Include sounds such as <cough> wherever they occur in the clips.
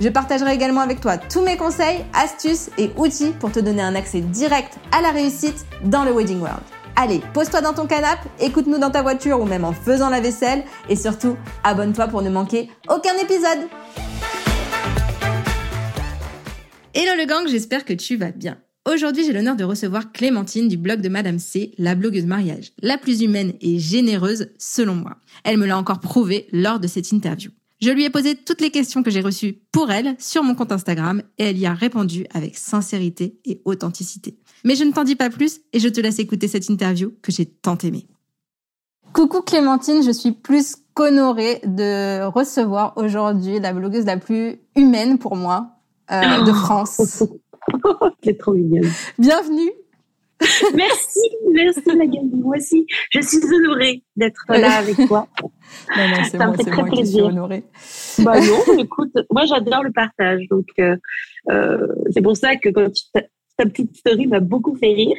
Je partagerai également avec toi tous mes conseils, astuces et outils pour te donner un accès direct à la réussite dans le Wedding World. Allez, pose-toi dans ton canapé, écoute-nous dans ta voiture ou même en faisant la vaisselle et surtout, abonne-toi pour ne manquer aucun épisode. Hello le gang, j'espère que tu vas bien. Aujourd'hui, j'ai l'honneur de recevoir Clémentine du blog de Madame C, la blogueuse mariage, la plus humaine et généreuse selon moi. Elle me l'a encore prouvé lors de cette interview. Je lui ai posé toutes les questions que j'ai reçues pour elle sur mon compte Instagram et elle y a répondu avec sincérité et authenticité. Mais je ne t'en dis pas plus et je te laisse écouter cette interview que j'ai tant aimée. Coucou Clémentine, je suis plus qu'honorée de recevoir aujourd'hui la blogueuse la plus humaine pour moi euh, de France. <laughs> C'est trop mignon. Bienvenue. <laughs> merci, merci Magali. Moi aussi, je suis honorée d'être là <laughs> avec toi. Non, non, c'est moi, c'est moi qui suis honorée. Bah non, <laughs> écoute, moi j'adore le partage. Donc, euh, euh, c'est pour ça que quand tu ta petite story m'a beaucoup fait rire.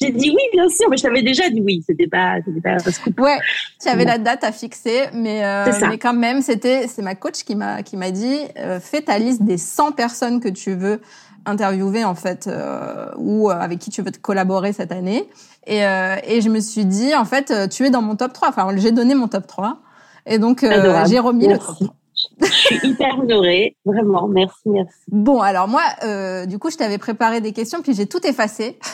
J'ai dit oui, bien sûr, mais je t'avais déjà dit oui. C'était pas, c'était pas un scoop. Ouais, tu avais la date à fixer, mais, euh, mais quand même, c'était, c'est ma coach qui m'a, qui m'a dit, euh, fais ta liste des 100 personnes que tu veux interviewer en fait euh, ou avec qui tu veux te collaborer cette année. Et, et je me suis dit, en fait, tu es dans mon top 3. Enfin, j'ai donné mon top 3. Et donc, j'ai remis le top 3. Je suis hyper honorée, vraiment. Merci, merci. Bon, alors moi, euh, du coup, je t'avais préparé des questions, puis j'ai tout effacé. <laughs>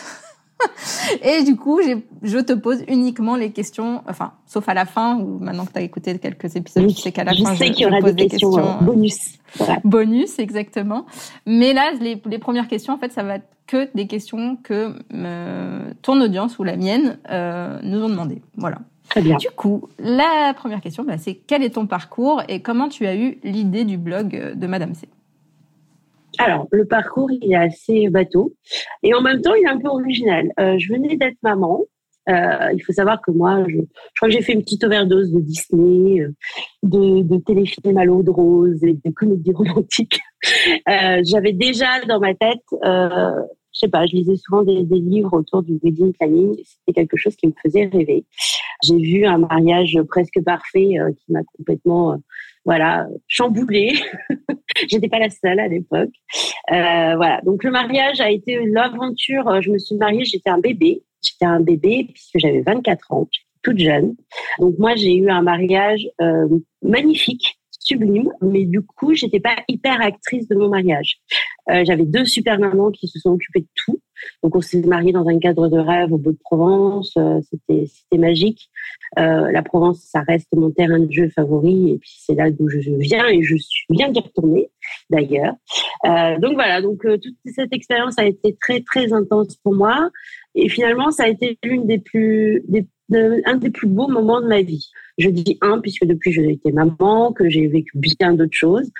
<laughs> Et du coup, je te pose uniquement les questions, enfin, sauf à la fin, ou maintenant que tu as écouté quelques épisodes, tu sais qu'à la je fin, sais qu'il y aura des, questions, euh, bonus. Bonus, exactement. Mais là, les, les, premières questions, en fait, ça va être que des questions que euh, ton audience ou la mienne euh, nous ont demandé. Voilà. Très bien. Du coup, la première question, bah, c'est quel est ton parcours et comment tu as eu l'idée du blog de Madame C? Alors, le parcours, il est assez bateau. Et en même temps, il est un peu original. Euh, je venais d'être maman. Euh, il faut savoir que moi, je, crois que j'ai fait une petite overdose de Disney, euh, de, de téléfilms à l'eau de rose et de comédies romantiques. J'avais déjà dans ma tête, je sais pas, je lisais souvent des, des livres autour du wedding planning. C'était quelque chose qui me faisait rêver. J'ai vu un mariage presque parfait qui m'a complètement voilà, chamboulée. <laughs> J'étais pas la seule à l'époque. Euh, voilà. Donc le mariage a été l'aventure. Je me suis mariée, j'étais un bébé. J'étais un bébé puisque j'avais 24 ans, toute jeune. Donc moi j'ai eu un mariage euh, magnifique sublime, mais du coup, j'étais pas hyper actrice de mon mariage. Euh, J'avais deux super mamans qui se sont occupées de tout. Donc, on s'est mariés dans un cadre de rêve au bout de Provence. Euh, c'était c'était magique. Euh, la Provence, ça reste mon terrain de jeu favori, et puis c'est là d'où je viens et je suis bien d'y retourner d'ailleurs. Donc voilà, donc toute cette expérience a été très très intense pour moi, et finalement, ça a été l'une des plus des un des plus beaux moments de ma vie. Je dis un, puisque depuis j'ai été maman, que j'ai vécu bien d'autres choses.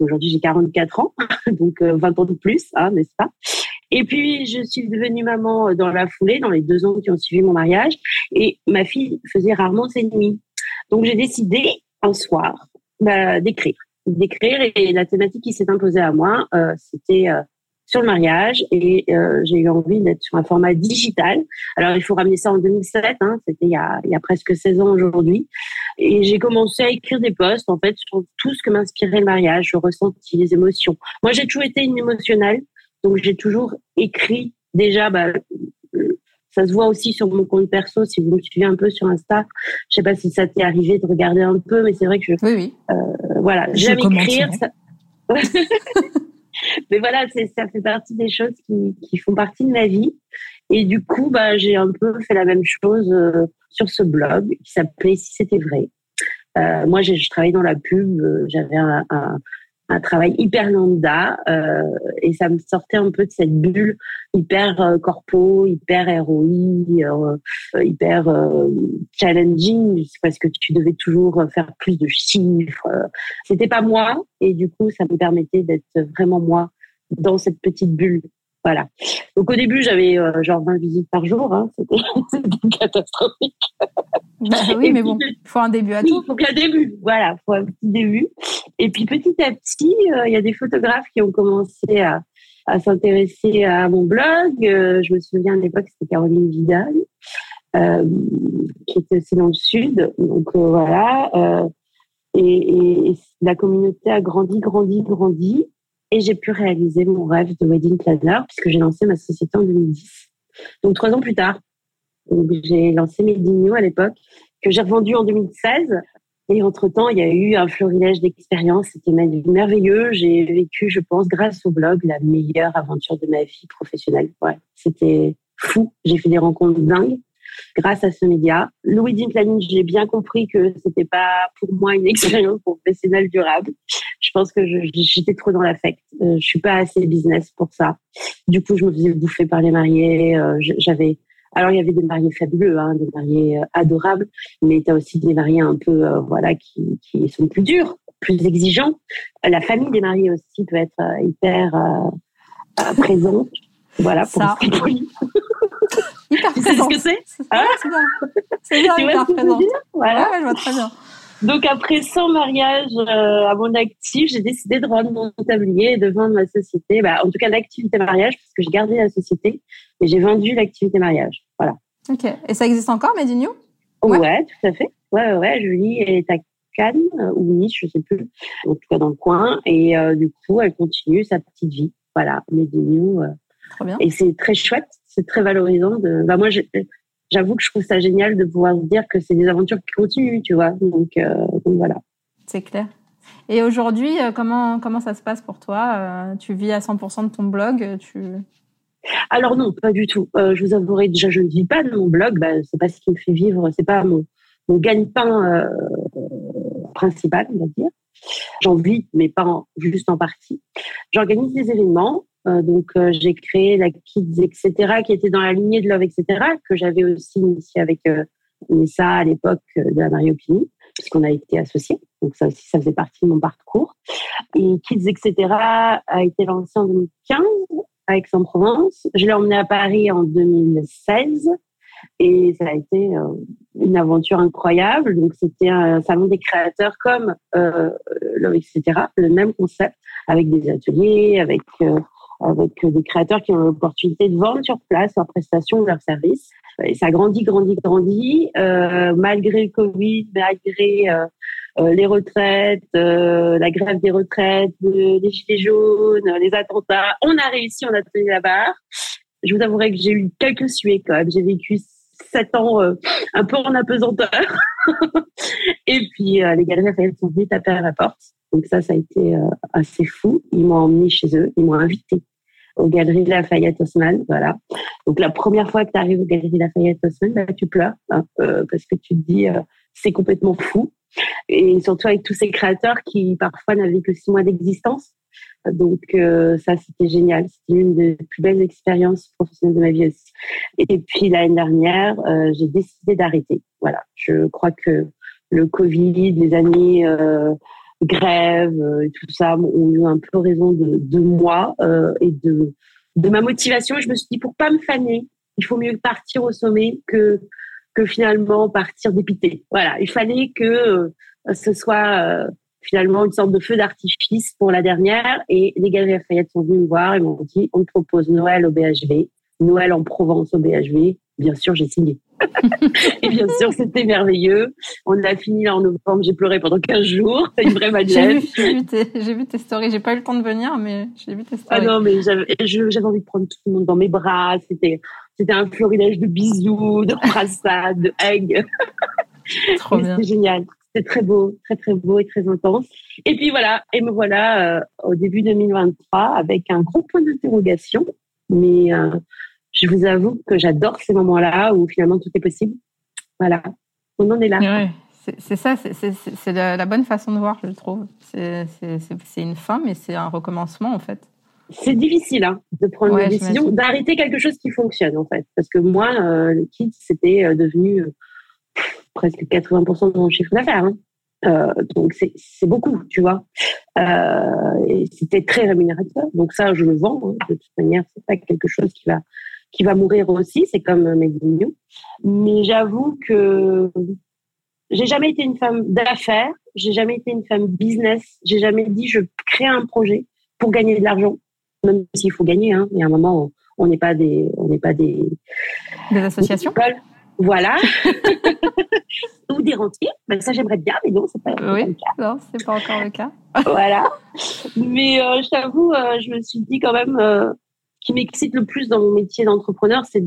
Aujourd'hui, j'ai 44 ans, <laughs> donc 20 euh, ans de plus, hein, n'est-ce pas? Et puis, je suis devenue maman dans la foulée, dans les deux ans qui ont suivi mon mariage. Et ma fille faisait rarement ses nuits. Donc, j'ai décidé, un soir, bah, d'écrire. D'écrire, et la thématique qui s'est imposée à moi, euh, c'était... Euh, sur le mariage et euh, j'ai eu envie d'être sur un format digital. Alors il faut ramener ça en 2007, hein, c'était il y a, il y a presque 16 ans aujourd'hui. Et j'ai commencé à écrire des posts en fait sur tout ce que m'inspirait le mariage, le ressenti, les émotions. Moi j'ai toujours été une émotionnelle, donc j'ai toujours écrit déjà. Bah, ça se voit aussi sur mon compte perso, si vous me suivez un peu sur Insta. Je sais pas si ça t'est arrivé de regarder un peu, mais c'est vrai que je, oui, oui. Euh, voilà, j'aime écrire. Ça... <laughs> <laughs> Mais voilà, ça fait partie des choses qui, qui, font partie de ma vie. Et du coup, bah, j'ai un peu fait la même chose euh, sur ce blog qui s'appelait Si c'était vrai. Euh, moi, je travaillais dans la pub. Euh, j'avais un, un, un travail hyper lambda euh, et ça me sortait un peu de cette bulle hyper euh, corpo, hyper ROI, euh, hyper euh, challenging parce que tu devais toujours faire plus de chiffres. C'était pas moi et du coup ça me permettait d'être vraiment moi dans cette petite bulle. Voilà. Donc au début j'avais genre 20 visites par jour, hein. c'était <laughs> catastrophique. Bah oui, mais bon, il faut un début à tout. Il faut qu'un début, voilà, il faut un petit début. Et puis petit à petit, euh, il y a des photographes qui ont commencé à, à s'intéresser à mon blog. Euh, je me souviens à l'époque, c'était Caroline Vidal, euh, qui était aussi dans le sud. Donc voilà. Et, et, la communauté a grandi, grandi, grandi. Et j'ai pu réaliser mon rêve de wedding planner puisque j'ai lancé ma société en 2010. Donc trois ans plus tard, j'ai lancé Medinho à l'époque, que j'ai revendu en 2016. Et entre-temps, il y a eu un florilège d'expériences. C'était merveilleux. J'ai vécu, je pense, grâce au blog, la meilleure aventure de ma vie professionnelle. Ouais, c'était fou. J'ai fait des rencontres dingues grâce à ce média. Le wedding planning, j'ai bien compris que c'était pas pour moi une <laughs> expérience professionnelle durable. Je pense que j'étais trop dans l'affect. Euh, je suis pas assez business pour ça. Du coup, je me faisais bouffer par les mariés. Euh, j'avais alors, il y avait des mariés fabuleux, hein, des mariés euh, adorables, mais tu as aussi des mariés un peu, euh, voilà, qui, qui, sont plus durs, plus exigeants. La famille des mariés aussi peut être hyper présente. Voilà, pour Ça. <laughs> hyper Tu sais ce que c'est ah, C'est bien. C'est bien, hyper présente. Voilà. Ouais, je vois très bien. Donc après 100 mariages à mon actif, j'ai décidé de rendre mon tablier et de vendre ma société. Bah, en tout cas, l'activité mariage, parce que j'ai gardé la société, mais j'ai vendu l'activité mariage. Voilà. Ok. Et ça existe encore, Made in ouais. tout à fait. Ouais, ouais. Julie est à Cannes euh, ou Nice, je sais plus. En tout cas, dans le coin. Et euh, du coup, elle continue sa petite vie. Voilà, Made in euh. Trop bien. Et c'est très chouette. C'est très valorisant. De... Bah, moi, j'avoue que je trouve ça génial de pouvoir se dire que c'est des aventures qui continuent, tu vois. Donc, donc voilà. C'est clair. Et aujourd'hui, comment, comment ça se passe pour toi? Tu vis à 100% de ton blog tu... Alors non, pas du tout. Euh, je vous avouerai déjà, je ne vis pas de mon blog. Bah, c'est pas ce qui me fait vivre. C'est pas mon, mon gagne-pain euh, principal, on va dire. J'en vis, mais pas juste en partie. J'organise des événements. Euh, donc j'ai créé la Kids, etc., qui était dans la lignée de Love, etc., que j'avais aussi initié avec Nessa à l'époque de la Marie Opini, puisqu'on a été associés. Donc ça aussi, ça faisait partie de mon parcours. Et Kids, etc., a été lancé en 2015 à Aix-en-Provence. Je l'ai emmené à Paris en 2016 et ça a été euh, une aventure incroyable. Donc c'était un salon des créateurs comme euh, etc. Le même concept avec des ateliers, avec euh, avec des créateurs qui ont l'opportunité de vendre sur place leurs prestations, leurs services. Et ça grandit, grandit, grandit, euh, malgré le Covid, malgré euh, euh, les retraites, euh, la grève des retraites, les gilets jaunes, les attentats. On a réussi, on a tenu la barre. Je vous avouerai que j'ai eu quelques suées quand même. J'ai vécu sept ans euh, un peu en apesanteur. <laughs> Et puis les galeries Lafayette sont venues taper à la porte. Donc ça, ça a été assez fou. Ils m'ont emmené chez eux, ils m'ont invité aux Galeries Lafayette Haussmann, voilà. Donc la première fois que tu arrives aux Galeries Lafayette Haussmann, bah, tu pleures hein, parce que tu te dis c'est complètement fou et surtout avec tous ces créateurs qui parfois n'avaient que six mois d'existence. Donc euh, ça, c'était génial. C'était une des plus belles expériences professionnelles de ma vie aussi. Et puis l'année dernière, euh, j'ai décidé d'arrêter. Voilà, je crois que le Covid, les années euh, grève, et tout ça ont eu un peu raison de, de moi et de de ma motivation. Je me suis dit pour pas me faner, il faut mieux partir au sommet que que finalement partir dépité. Voilà, il fallait que euh, ce soit euh, finalement une sorte de feu d'artifice pour la dernière. Et les Galeries Lafayette sont venus me voir et m'ont dit on te propose Noël au BHV, Noël en Provence au BHV. Bien sûr, j'ai signé. <laughs> et bien sûr, c'était merveilleux. On a fini en novembre. J'ai pleuré pendant 15 jours. C'est une vraie madeleine. j'ai vu, vu, vu, tes stories. J'ai pas eu le temps de venir, mais j'ai vu tes stories. Ah non, mais j'avais envie de prendre tout le monde dans mes bras. C'était c'était un florilège de bisous, de brassades, de hugs. <laughs> Trop bien. C'était génial. C'était très beau, très très beau et très intense. Et puis voilà, et me voilà euh, au début 2023 avec un gros point d'interrogation. Mais euh, je vous avoue que j'adore ces moments-là où finalement tout est possible. Voilà, on en est là. Ouais, C'est ça, c'est la, bonne façon de voir, je trouve. C'est une fin, mais c'est un recommencement, en fait. C'est difficile hein, de prendre la décision d'arrêter quelque chose qui fonctionne, en fait. Parce que moi, euh, le kit, c'était euh, devenu euh, presque 80% de mon chiffre d'affaires. Hein. Euh, donc c'est beaucoup, tu vois. Euh, et c'était très rémunérateur. Donc ça, je le vends. Hein. De toute manière, c'est pas quelque chose qui va qui va mourir aussi. C'est comme mes millions. Mais j'avoue que j'ai jamais été une femme d'affaires. J'ai jamais été une femme business. J'ai jamais dit je crée un projet pour gagner de l'argent, même s'il faut gagner. Hein. Il y a un moment, on n'est pas des on n'est pas des des associations. Voilà. <laughs> Ou des rentiers. Ben, ça, j'aimerais bien, mais non, c'est pas, oui. le cas. Non, c'est pas encore le cas. voilà. Mais euh, je t'avoue, euh, je me suis dit quand même, euh, qui m'excite le plus dans mon métier d'entrepreneur, c'est,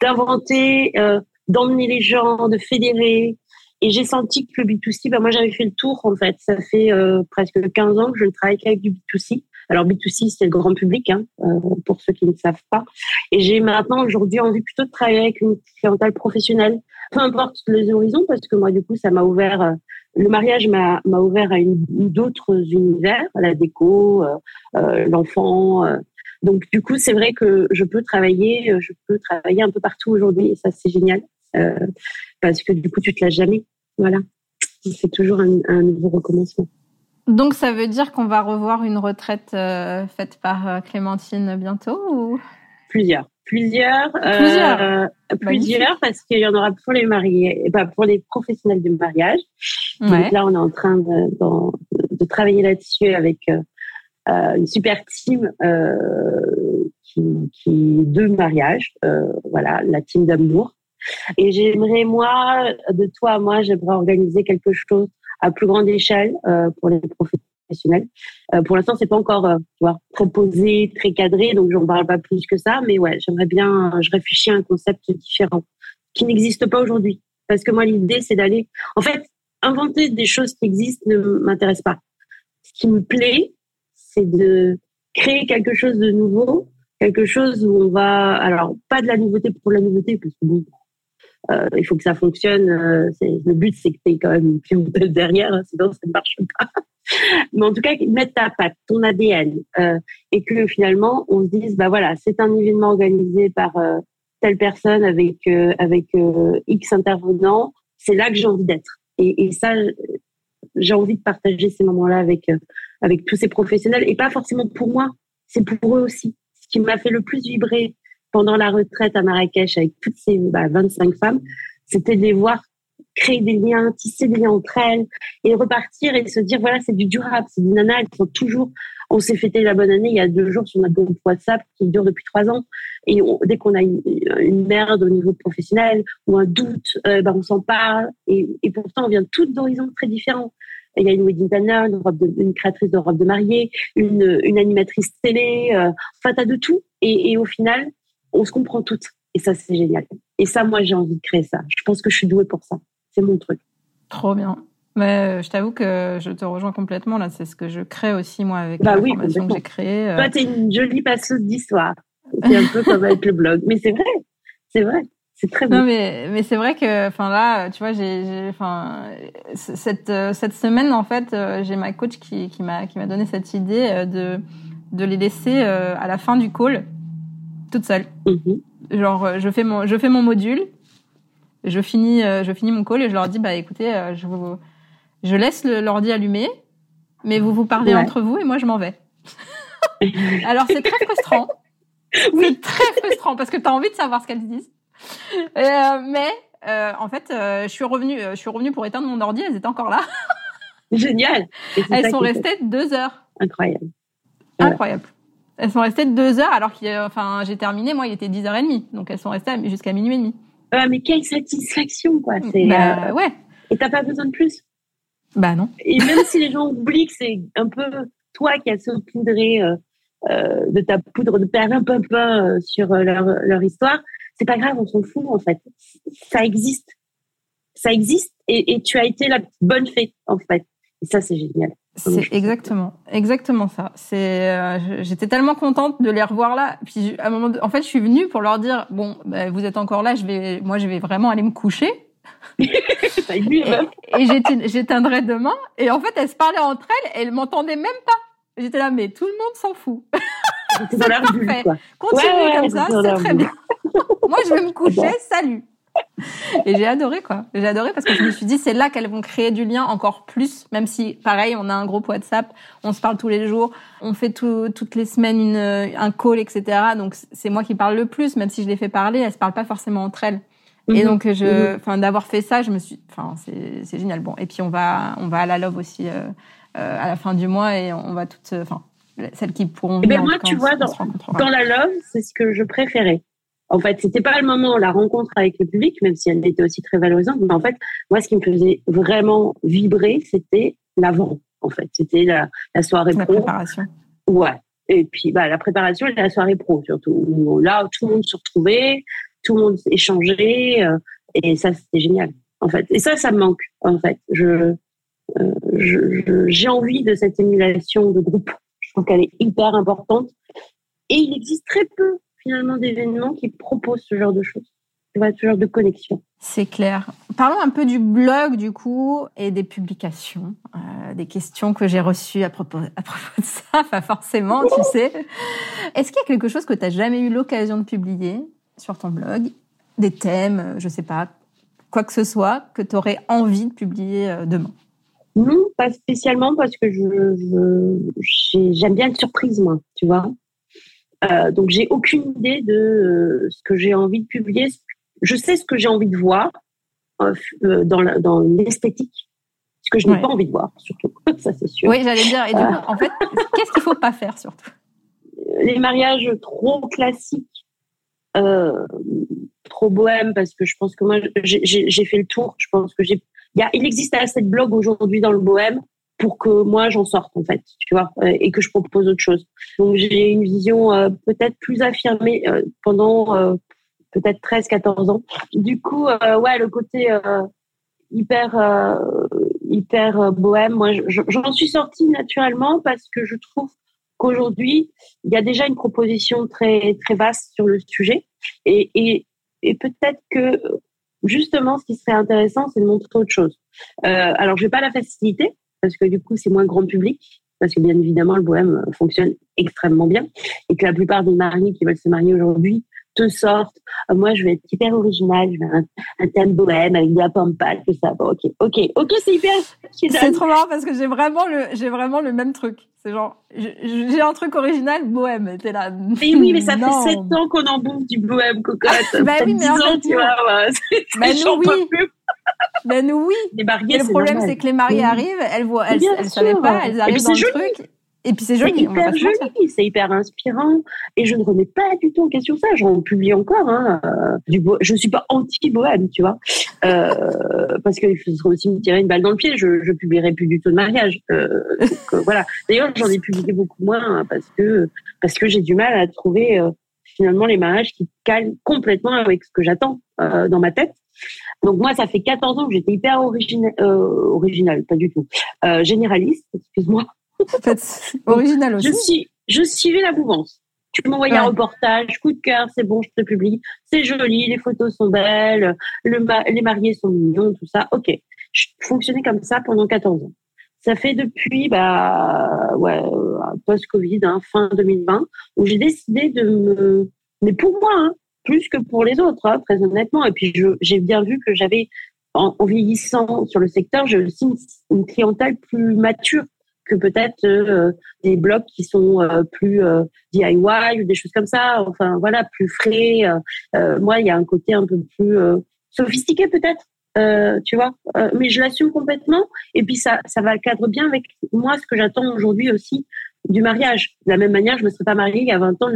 d'inventer, euh, d'emmener les gens, de fédérer. Et j'ai senti que le B2C, ben, moi, j'avais fait le tour, en fait. Ça fait presque 15 ans que je ne travaille qu'avec du B2C. Alors B2C, c'est le grand public, hein, euh, pour ceux qui ne savent pas. Et j'ai maintenant aujourd'hui envie plutôt de travailler avec une clientèle professionnelle, peu importe les horizons, parce que moi du coup ça m'a ouvert, euh, le mariage m'a ouvert à d'autres univers, la déco, euh, euh l'enfant. Donc du coup c'est vrai que je peux travailler, je peux travailler un peu partout aujourd'hui et ça c'est génial parce que du coup tu te lâches jamais, voilà. C'est toujours un, un nouveau recommencement. Donc ça veut dire qu'on va revoir une retraite euh, faite par euh, Clémentine bientôt ou? Plusieurs. Plusieurs. Plusieurs. Euh, plusieurs parce qu'il y en aura pour les mariés, pas pour les professionnels du mariage. Donc là, on est en train de, de, travailler là-dessus avec une super team qui, qui deux mariages. voilà, la team d'amour. Et j'aimerais moi, de toi à moi, j'aimerais organiser quelque chose à plus grande échelle euh, pour les professionnels. Euh, pour l'instant, c'est pas encore euh, tu vois, très cadré, donc j'en parle pas plus que ça. Mais ouais, j'aimerais bien, je réfléchis à un concept différent qui n'existe pas aujourd'hui. Parce que moi, l'idée, c'est d'aller, en fait, inventer des choses qui existent ne m'intéresse pas. Ce qui me plaît, c'est de créer quelque chose de nouveau, quelque chose où on va, alors pas de la nouveauté pour la nouveauté, parce que bon, euh, il faut que ça fonctionne. Euh, le but, c'est que tu aies quand même une clientèle <laughs> derrière, hein, sinon ça ne marche pas. Mais en tout cas, mettre ta patte, ton ADN, euh, et que finalement, on se dise, bah voilà, c'est un événement organisé par telle personne avec avec X intervenants. C'est là que j'ai envie d'être. Et, et, ça, j'ai envie de partager ces moments-là avec avec tous ces professionnels, et pas forcément pour moi, c'est pour eux aussi. Ce qui m'a fait le plus vibrer pendant la retraite à Marrakech avec toutes ces bah, 25 femmes, c'était de les voir créer des liens, tisser des liens entre elles et repartir et se dire voilà c'est du durable, c'est du nana, elles sont toujours. On s'est fêté la bonne année il y a deux jours sur notre groupe WhatsApp qui dure depuis trois ans et dès qu'on a une, merde au niveau professionnel ou un doute, euh, bah, on s'en parle et, et, pourtant on vient toutes d'horizons très différents. Il y a une wedding planner, une, créatrice de robe de mariée, une, une animatrice télé, euh, enfin t'as de tout et, et au final on se comprend toutes. Et ça, c'est génial. Et ça, moi, j'ai envie de créer ça. Je pense que je suis douée pour ça. C'est mon truc. Trop bien. Mais euh, je t'avoue que je te rejoins complètement. Là, c'est ce que je crée aussi, moi, avec bah la oui, formation que j'ai créée. Euh. Toi, t'es une jolie passeuse d'histoire. C'est un peu comme avec le blog. Mais c'est vrai. C'est vrai. C'est très bien. Non, mais, mais c'est vrai que, enfin là, tu vois, j'ai, enfin, cette, euh, cette semaine, en fait, j'ai ma coach qui, qui m'a, qui m'a donné cette idée de, de les laisser à la fin du call toute seule. Mhm. Genre, euh, je fais mon, je fais mon module, je finis, euh, je finis mon call et je leur dis, bah écoutez, euh, je vous, je laisse l'ordi allumé, mais vous vous parlez entre vous et moi je m'en vais. <laughs> Alors c'est très frustrant. C'est très frustrant parce que tu as envie de savoir ce qu'elles disent. Mais en fait, je suis revenue, je suis revenue pour éteindre mon ordi, elles étaient encore là. <laughs> Génial. Elles sont restées deux heures. Incroyable. Incroyable. Elles sont restées deux heures alors que enfin, j'ai terminé, moi, il était 10h30. Donc elles sont restées jusqu'à minuit et demi. Ah, mais quelle satisfaction, quoi. C'est, bah, euh, ouais. Et t'as pas besoin de plus? Bah non. Et même si les gens oublient que c'est un peu toi qui as saupoudré euh, euh, de ta poudre de perlimpinpin euh, sur euh, leur, leur histoire, c'est pas grave, on s'en fout en fait. Ça existe. Ça existe et, et tu as été la bonne fée en fait. Et ça, c'est génial. C'est exactement, exactement ça. C'est, euh, j'étais tellement contente de les revoir là. Puis à un moment, en fait, je suis venue pour leur dire bon, bah, vous êtes encore là. Je vais, moi, je vais vraiment aller me coucher. <laughs> et, j'éteindrai demain. Et en fait, elles se parlaient entre elles et elles m'entendaient même pas. J'étais là, mais tout le monde s'en fout. <laughs> c'est parfait. Continuez comme ça, c'est très bien. Moi, je vais me <laughs> coucher, salut. Et j'ai adoré, quoi. J'ai adoré parce que je me suis dit, c'est là qu'elles vont créer du lien encore plus, même si, pareil, on a un groupe WhatsApp, on se parle tous les jours, on fait toutes les semaines une, un call, etc. Donc, c'est moi qui parle le plus, même si je les fais parler, elles se parlent pas forcément entre elles. Et mhm. donc, je, mhm. enfin, d'avoir fait ça, je me suis, enfin, c'est génial. Bon, et puis on va, on va à la Love aussi euh, euh, à la fin du mois et on va toutes, enfin, celles qui pourront. Et eh ben moi, tu vois, dans, dans la Love, c'est ce que je préférais. En fait, c'était pas le moment la rencontre avec le public, même si elle était aussi très valorisante. Mais en fait, moi, ce qui me faisait vraiment vibrer, c'était l'avant. En fait, c'était la, la soirée la préparation. Ouais. Et puis, bah, la préparation et la soirée pro surtout. Là, où tout le monde se retrouvait, tout le monde échangeait, euh, et ça, c'était génial. En fait, et ça, ça me manque. En fait, je, euh, j'ai envie de cette émulation de groupe. Je trouve qu'elle est hyper importante. Et il existe très peu finalement d'événements qui proposent ce genre de choses, ce genre de connexion. C'est clair. Parlons un peu du blog du coup et des publications, euh, des questions que j'ai reçues à propos, à propos de ça, <laughs> pas forcément, tu sais. Est-ce qu'il y a quelque chose que tu n'as jamais eu l'occasion de publier sur ton blog? Des thèmes, je sais pas, quoi que ce soit, que tu aurais envie de publier euh, demain? Non, pas spécialement parce que je, j'aime bien une surprise, moi, tu vois. Euh, donc j'ai aucune idée de euh, ce que j'ai envie de publier. Je sais ce que j'ai envie de voir euh, dans, dans l'esthétique, ce que je n'ai pas envie de voir, surtout. <laughs> Ça c'est sûr. Oui, j'allais dire. Et du coup, en fait, qu'est-ce qu'il faut pas faire surtout? Les mariages trop classiques, trop bohèmes, parce que je pense que moi j'ai fait le tour. Je pense que j'ai. Il, il existe assez de blogs aujourd'hui dans le bohème pour que moi j'en sorte en fait, tu vois, euh, et que je propose autre chose. Donc j'ai une vision euh, peut-être plus affirmée euh, pendant peut-être 13 14 ans. Du coup ouais, le côté hyper hyper bohème, moi j'en suis sortie naturellement parce que je trouve qu'aujourd'hui, il y a déjà une proposition très très vaste sur le sujet et et, et peut-être que justement ce qui serait intéressant, c'est de montrer autre chose. alors je vais pas la facilité parce que du coup, c'est moins grand public, parce que bien évidemment, le bohème fonctionne extrêmement bien, et que la plupart des mariés qui veulent se marier aujourd'hui te sortent. Euh, moi, je vais être hyper original, je vais un, un thème bohème avec de la pampale, tout ça. Bon, ok, ok, ok, c'est hyper. C'est trop marrant parce que j'ai vraiment le, j'ai vraiment le même truc. C'est genre, j'ai un truc original bohème. T'es là. Mais oui, mais ça fait 7 ans qu'on en bouffe du bohème, cocotte. bah oui, mais fait, tu vois, <laughs> bah, nous, oui. Ben nous, oui. Les mariés, le problème, c'est que les mariés arrivent, elles voient, elles, elles savaient pas, elles arrivent dans le truc. Et puis c'est joli. C'est hyper joli, c'est hyper inspirant. Et je ne remets pas du tout en question ça. J'en publie encore. Hein, euh, du je suis pas anti-bohème, tu vois. Euh, parce qu'il faudrait aussi me tirer une balle dans le pied. Je, je publierai plus du tout de mariage. Euh, donc, voilà. D'ailleurs, j'en ai publié beaucoup moins hein, parce que parce que j'ai du mal à trouver finalement les mariages qui calent complètement avec ce que j'attends dans ma tête. Donc moi, ça fait 14 ans que j'étais hyper original, euh, original, pas du tout, euh, généraliste, excuse-moi. <laughs> original aussi. Je, suis, je suivais la mouvance. Tu m'envoyais un reportage, coup de cœur, c'est bon, je te publie. C'est joli, les photos sont belles, le les mariés sont mignons, tout ça. Ok. Je fonctionnais comme ça pendant 14 ans. Ça fait depuis, bah, ouais, post-Covid, hein, fin 2020, où j'ai décidé de me, mais pour moi, hein, plus que pour les autres, hein, très honnêtement. Et puis, j'ai bien vu que j'avais, en, vieillissant sur le secteur, j'ai aussi une, clientèle plus mature que peut-être euh, des blogs qui sont euh, plus euh, DIY ou des choses comme ça. Enfin, voilà, plus frais. moi, il y a un côté un peu plus sophistiqué peut-être. tu vois, mais je l'assume complètement. Et puis ça, ça va cadre bien avec moi ce que j'attends aujourd'hui aussi du mariage. De la même manière, je me serais pas mariée il y a 20 ans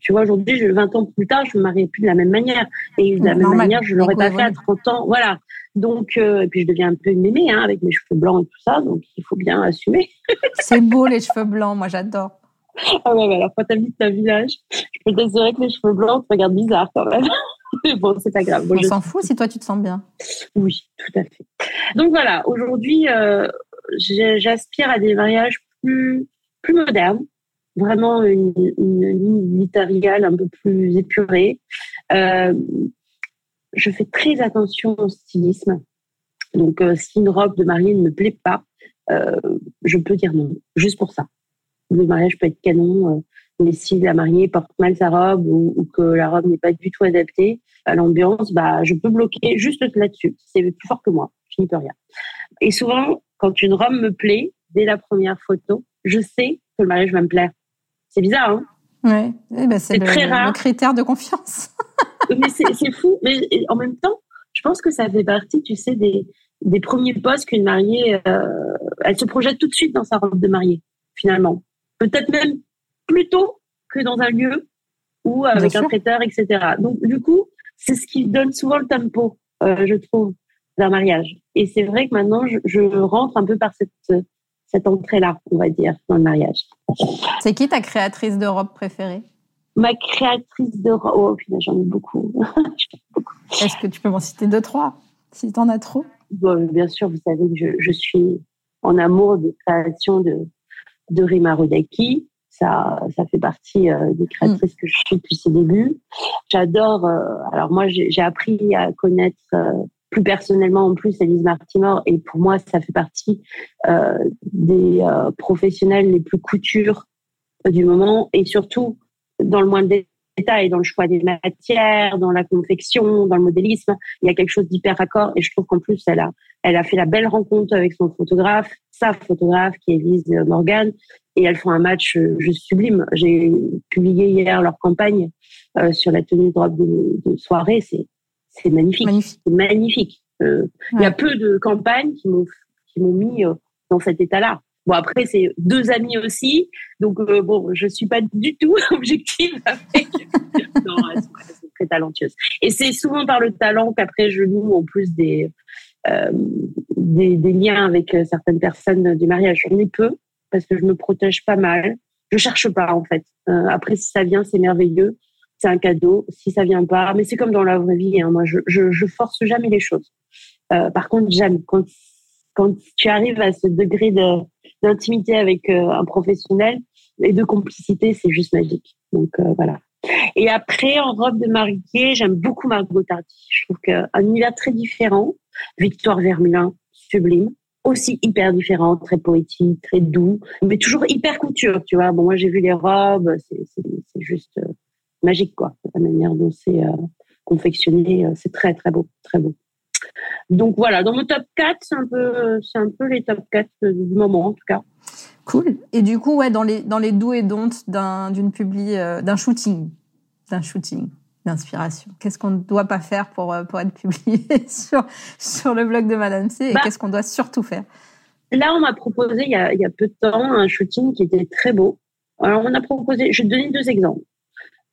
tu vois, aujourd'hui, 20 ans plus tard, je me marie plus de la même manière. Et de la même manière, je l'aurais pas fait à 30 ans. Voilà. Donc, euh, et puis je deviens un peu une mémé, hein, avec mes cheveux blancs et tout ça. Donc, il faut bien assumer. <laughs> c'est beau, les cheveux blancs. Moi, j'adore. Ah ouais, alors quand t'habites un village, je peux t'assurer que les cheveux blancs te regardent bizarre quand même. <laughs> bon, c'est pas grave. On s'en fout si toi tu te sens bien. Oui, tout à fait. Donc voilà, aujourd'hui, euh, j'aspire à des mariages plus, plus modernes, vraiment une, ligne éditoriale un peu plus épurée. Euh, je fais très attention au stylisme. Donc, euh, si une robe de mariée ne me plaît pas, euh, je peux dire non, juste pour ça. Le mariage peut être canon, mais si la mariée porte mal sa robe ou, que la robe n'est pas du tout adaptée à l'ambiance, bah, je peux bloquer juste là-dessus. C'est plus fort que moi, je n'y peux rien. Et souvent, quand une robe me plaît, dès la première photo, je sais que le mariage va me plaire. C'est bizarre, hein Ouais, eh ben, c'est très rare. Le critère de confiance. <laughs> mais c'est fou. Mais en même temps, je pense que ça fait partie, tu sais, des, des premiers postes qu'une mariée, euh, elle se projette tout de suite dans sa robe de mariée, finalement. Peut-être même plus tôt que dans un lieu ou avec un traiteur, etc. Donc, du coup, c'est ce qui donne souvent le tempo, euh, je trouve, d'un mariage. Et c'est vrai que maintenant, je, je, rentre un peu par cette, cette entrée-là, on va dire, dans le mariage. C'est qui ta créatrice de robe préférée? Ma créatrice de robe, oh, j'en ai <laughs> beaucoup. Est-ce que tu peux m'en citer deux, trois, si tu en as trop? Bien sûr, vous savez que je, suis en amour des créations de, de Rima Rodaki. Ça, ça fait partie euh, des créatrices que je suis depuis ses débuts. J'adore. Euh, alors moi, j'ai appris à connaître euh, plus personnellement en plus Elise Martimor et pour moi ça fait partie euh, des euh, professionnels les plus coutures du moment et surtout dans le moins de détails, dans le choix des matières, dans la confection, dans le modélisme, il y a quelque chose d'hyper raccord et je trouve qu'en plus elle a elle a fait la belle rencontre avec son photographe, sa photographe qui est Elise Morgan et elles font un match euh, juste sublime. J'ai publié hier leur campagne sur la tenue de robe de, de soirée, c'est c'est magnifique. C'est magnifique. Euh, il y a peu de campagnes qui m'ont qui m'ont mis euh, dans cet état-là. Bon après c'est deux amis aussi, donc euh, bon je suis pas du tout <laughs> objective avec. <laughs> non, elles sont, très talentueuses. Et c'est souvent par le talent qu'après je noue en plus des, des, des liens avec certaines personnes du mariage. J'en ai peu parce que je me protège pas mal. Je cherche pas en fait. après si ça vient c'est merveilleux c'est un cadeau. Si ça vient pas, mais c'est comme dans la vraie vie. Hein. moi, je, je, force jamais les choses. Euh, par contre, jamais. Quand, quand tu arrives à ce degré d'intimité avec euh, un professionnel et de complicité, c'est juste magique. Donc euh, voilà. Et après, en robe de mariée, j'aime beaucoup Margot Tardy. Je trouve qu'un univers très différent. Victoire Vermelin, sublime aussi hyper différent, très poétique, très doux, mais toujours hyper couture, tu vois. Bon, moi, j'ai vu les robes, c'est juste magique, quoi. La manière dont c'est euh, confectionné, euh, c'est très, très beau, très beau. Donc voilà, dans mon top 4, c'est un peu, c'est un peu les top 4 du moment, en tout cas. Cool. Et du coup, ouais, dans les, dans les doux et don'ts d'un, d'une publi, euh, d'un shooting, d'un shooting d'inspiration. Qu'est-ce qu'on ne doit pas faire pour, pour être publié <laughs> sur, sur le blog de Madame C et bah qu'est-ce qu'on doit surtout faire? Là, on m'a proposé il y, a, il y a peu de temps un shooting qui était très beau. Alors, on a proposé, je vais te donner deux exemples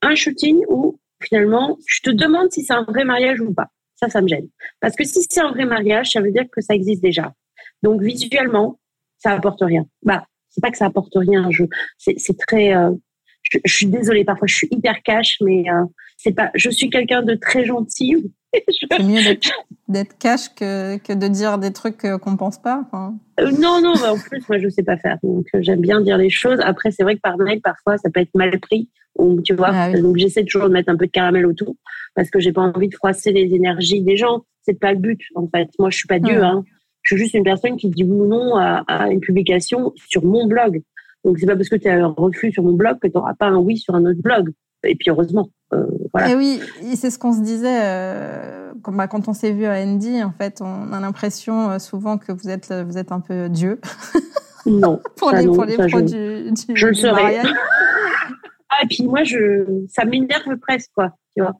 un shooting où finalement, je te demande si c'est un vrai mariage ou pas. Ça, ça me gêne. Parce que si c'est un vrai mariage, ça veut dire que ça existe déjà. Donc visuellement, ça apporte rien. Bah, c'est pas que ça apporte rien. Je, c'est très. Euh, je, suis désolée. Parfois, je suis hyper cash, mais euh, c'est pas. Je suis quelqu'un de très gentil. <laughs> C'est mieux d'être cash que, que de dire des trucs qu'on pense pas. Euh, non, non. Bah, en plus, moi, je sais pas faire. Donc, j'aime bien dire les choses. Après, c'est vrai que par mail, parfois, ça peut être mal pris tu vois. Ah Donc j'essaie toujours de mettre un peu de caramel autour parce que j'ai pas envie de froisser les énergies des gens. C'est pas le but en fait. Moi je suis pas Dieu. Hein. Je suis juste une personne qui dit oui ou non à, une publication sur mon blog. Donc c'est pas parce que tu as un refus sur mon blog que tu n'auras pas un oui sur un autre blog. Et puis heureusement. Euh, voilà. Et oui, c'est ce qu'on se disait euh, quand, bah, quand on s'est vu à Andy. En fait, on a l'impression euh, souvent que vous êtes vous êtes un peu Dieu. Non. <laughs> pour, les, pour les produits du, je le serai. <laughs> Ah, et puis moi, je, ça m'énerve presque, quoi, tu vois.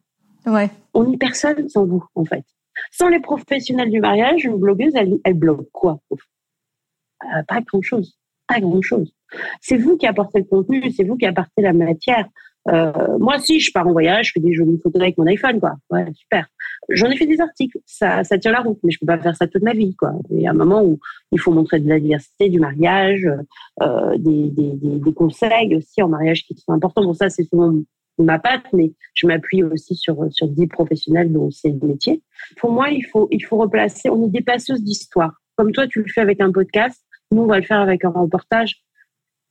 Ouais. On n'est personne sans vous, en fait. Sans les professionnels du mariage, une blogueuse, elle, elle blogue quoi euh, Pas grand-chose. Pas grand-chose. C'est vous qui apportez le contenu, c'est vous qui apportez la matière. Euh, moi, si je pars en voyage, je fais des jolies photos avec mon iPhone, quoi. Ouais, super. J'en ai fait des articles, ça, ça tient la route, mais je peux pas faire ça toute ma vie, quoi. Il y a un moment où il faut montrer de la diversité, du mariage, euh, des, des, des, conseils aussi en mariage qui sont importants. Bon, ça, c'est souvent ma patte, mais je m'appuie aussi sur sur des professionnels dont c'est le métier. Pour moi, il faut il faut replacer. On est des passeuses d'histoire. Comme toi, tu le fais avec un podcast, nous on va le faire avec un reportage.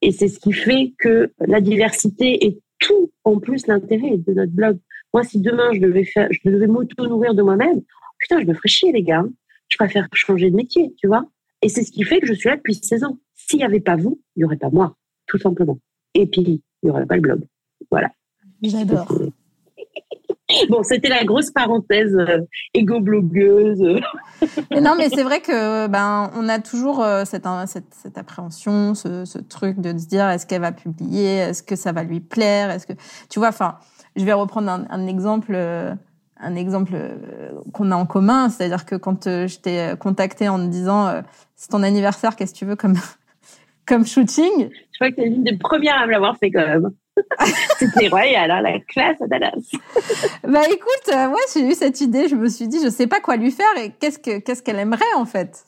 Et c'est ce qui fait que la diversité est tout en plus l'intérêt de notre blog. Moi, si demain je devais faire, je devais m'auto-nourrir de moi-même, putain, je me ferais chier, les gars. Je préfère changer de métier, tu vois. Et c'est ce qui fait que je suis là depuis 16 ans. S'il n'y avait pas vous, il n'y aurait pas moi, tout simplement. Et puis, il n'y aurait pas le blog. Voilà. J'adore. <laughs> Bon, c'était la grosse parenthèse euh, égo-blogueuse. <laughs> non, mais c'est vrai que ben on a toujours euh, cette, cette, cette, appréhension, ce, ce, truc de se dire est-ce qu'elle va publier, est-ce que ça va lui plaire, est-ce que tu vois, enfin, je vais reprendre un, un exemple. Euh, un exemple euh, qu'on a en commun, c'est-à-dire que quand je t'ai contacté en me disant c'est ton anniversaire, qu'est-ce que tu veux comme <laughs> comme shooting? Je crois que tu es l'une des premières à me l'avoir fait quand même. <laughs> C'était royal, hein, la classe à Dallas. bah écoute, euh, moi j'ai eu cette idée, je me suis dit, je sais pas quoi lui faire et qu'est-ce que qu'est-ce qu'elle aimerait en fait?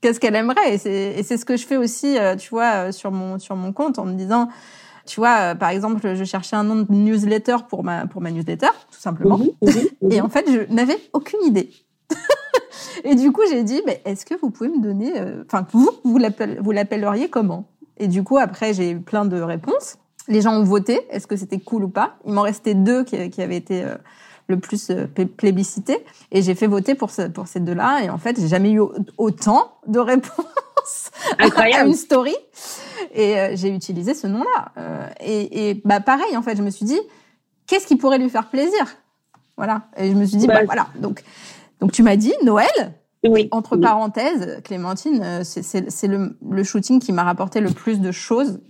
Qu'est-ce qu'elle aimerait? Et c'est et c'est ce que je fais aussi, euh, tu vois, euh, sur mon sur mon compte en me disant, tu vois, par exemple, je cherchais un nom de newsletter pour ma pour ma newsletter, tout simplement. Et en fait, je n'avais aucune idée. <laughs> et du coup, j'ai dit, mais est-ce que vous pouvez me donner, enfin, vous vous l'appelleriez comment? Et du coup, après, j'ai eu plein de réponses les gens ont voté. Est-ce que c'était cool ou pas? Il m'en restait deux qui, avaient été euh, le plus euh, plébiscités. Et j'ai fait voter pour, pour ces deux-là. Et en fait, j'ai jamais eu autant de réponses <laughs> à <laughs> une story. Et euh, j'ai utilisé ce nom-là. et, et bah pareil, en fait, je me suis dit, qu'est-ce qui pourrait lui faire plaisir? Voilà. Et je me suis dit, bah, voilà. Donc, donc tu m'as dit Noël. Oui. Entre parenthèses, Clémentine, c'est le, le shooting qui m'a rapporté le plus de choses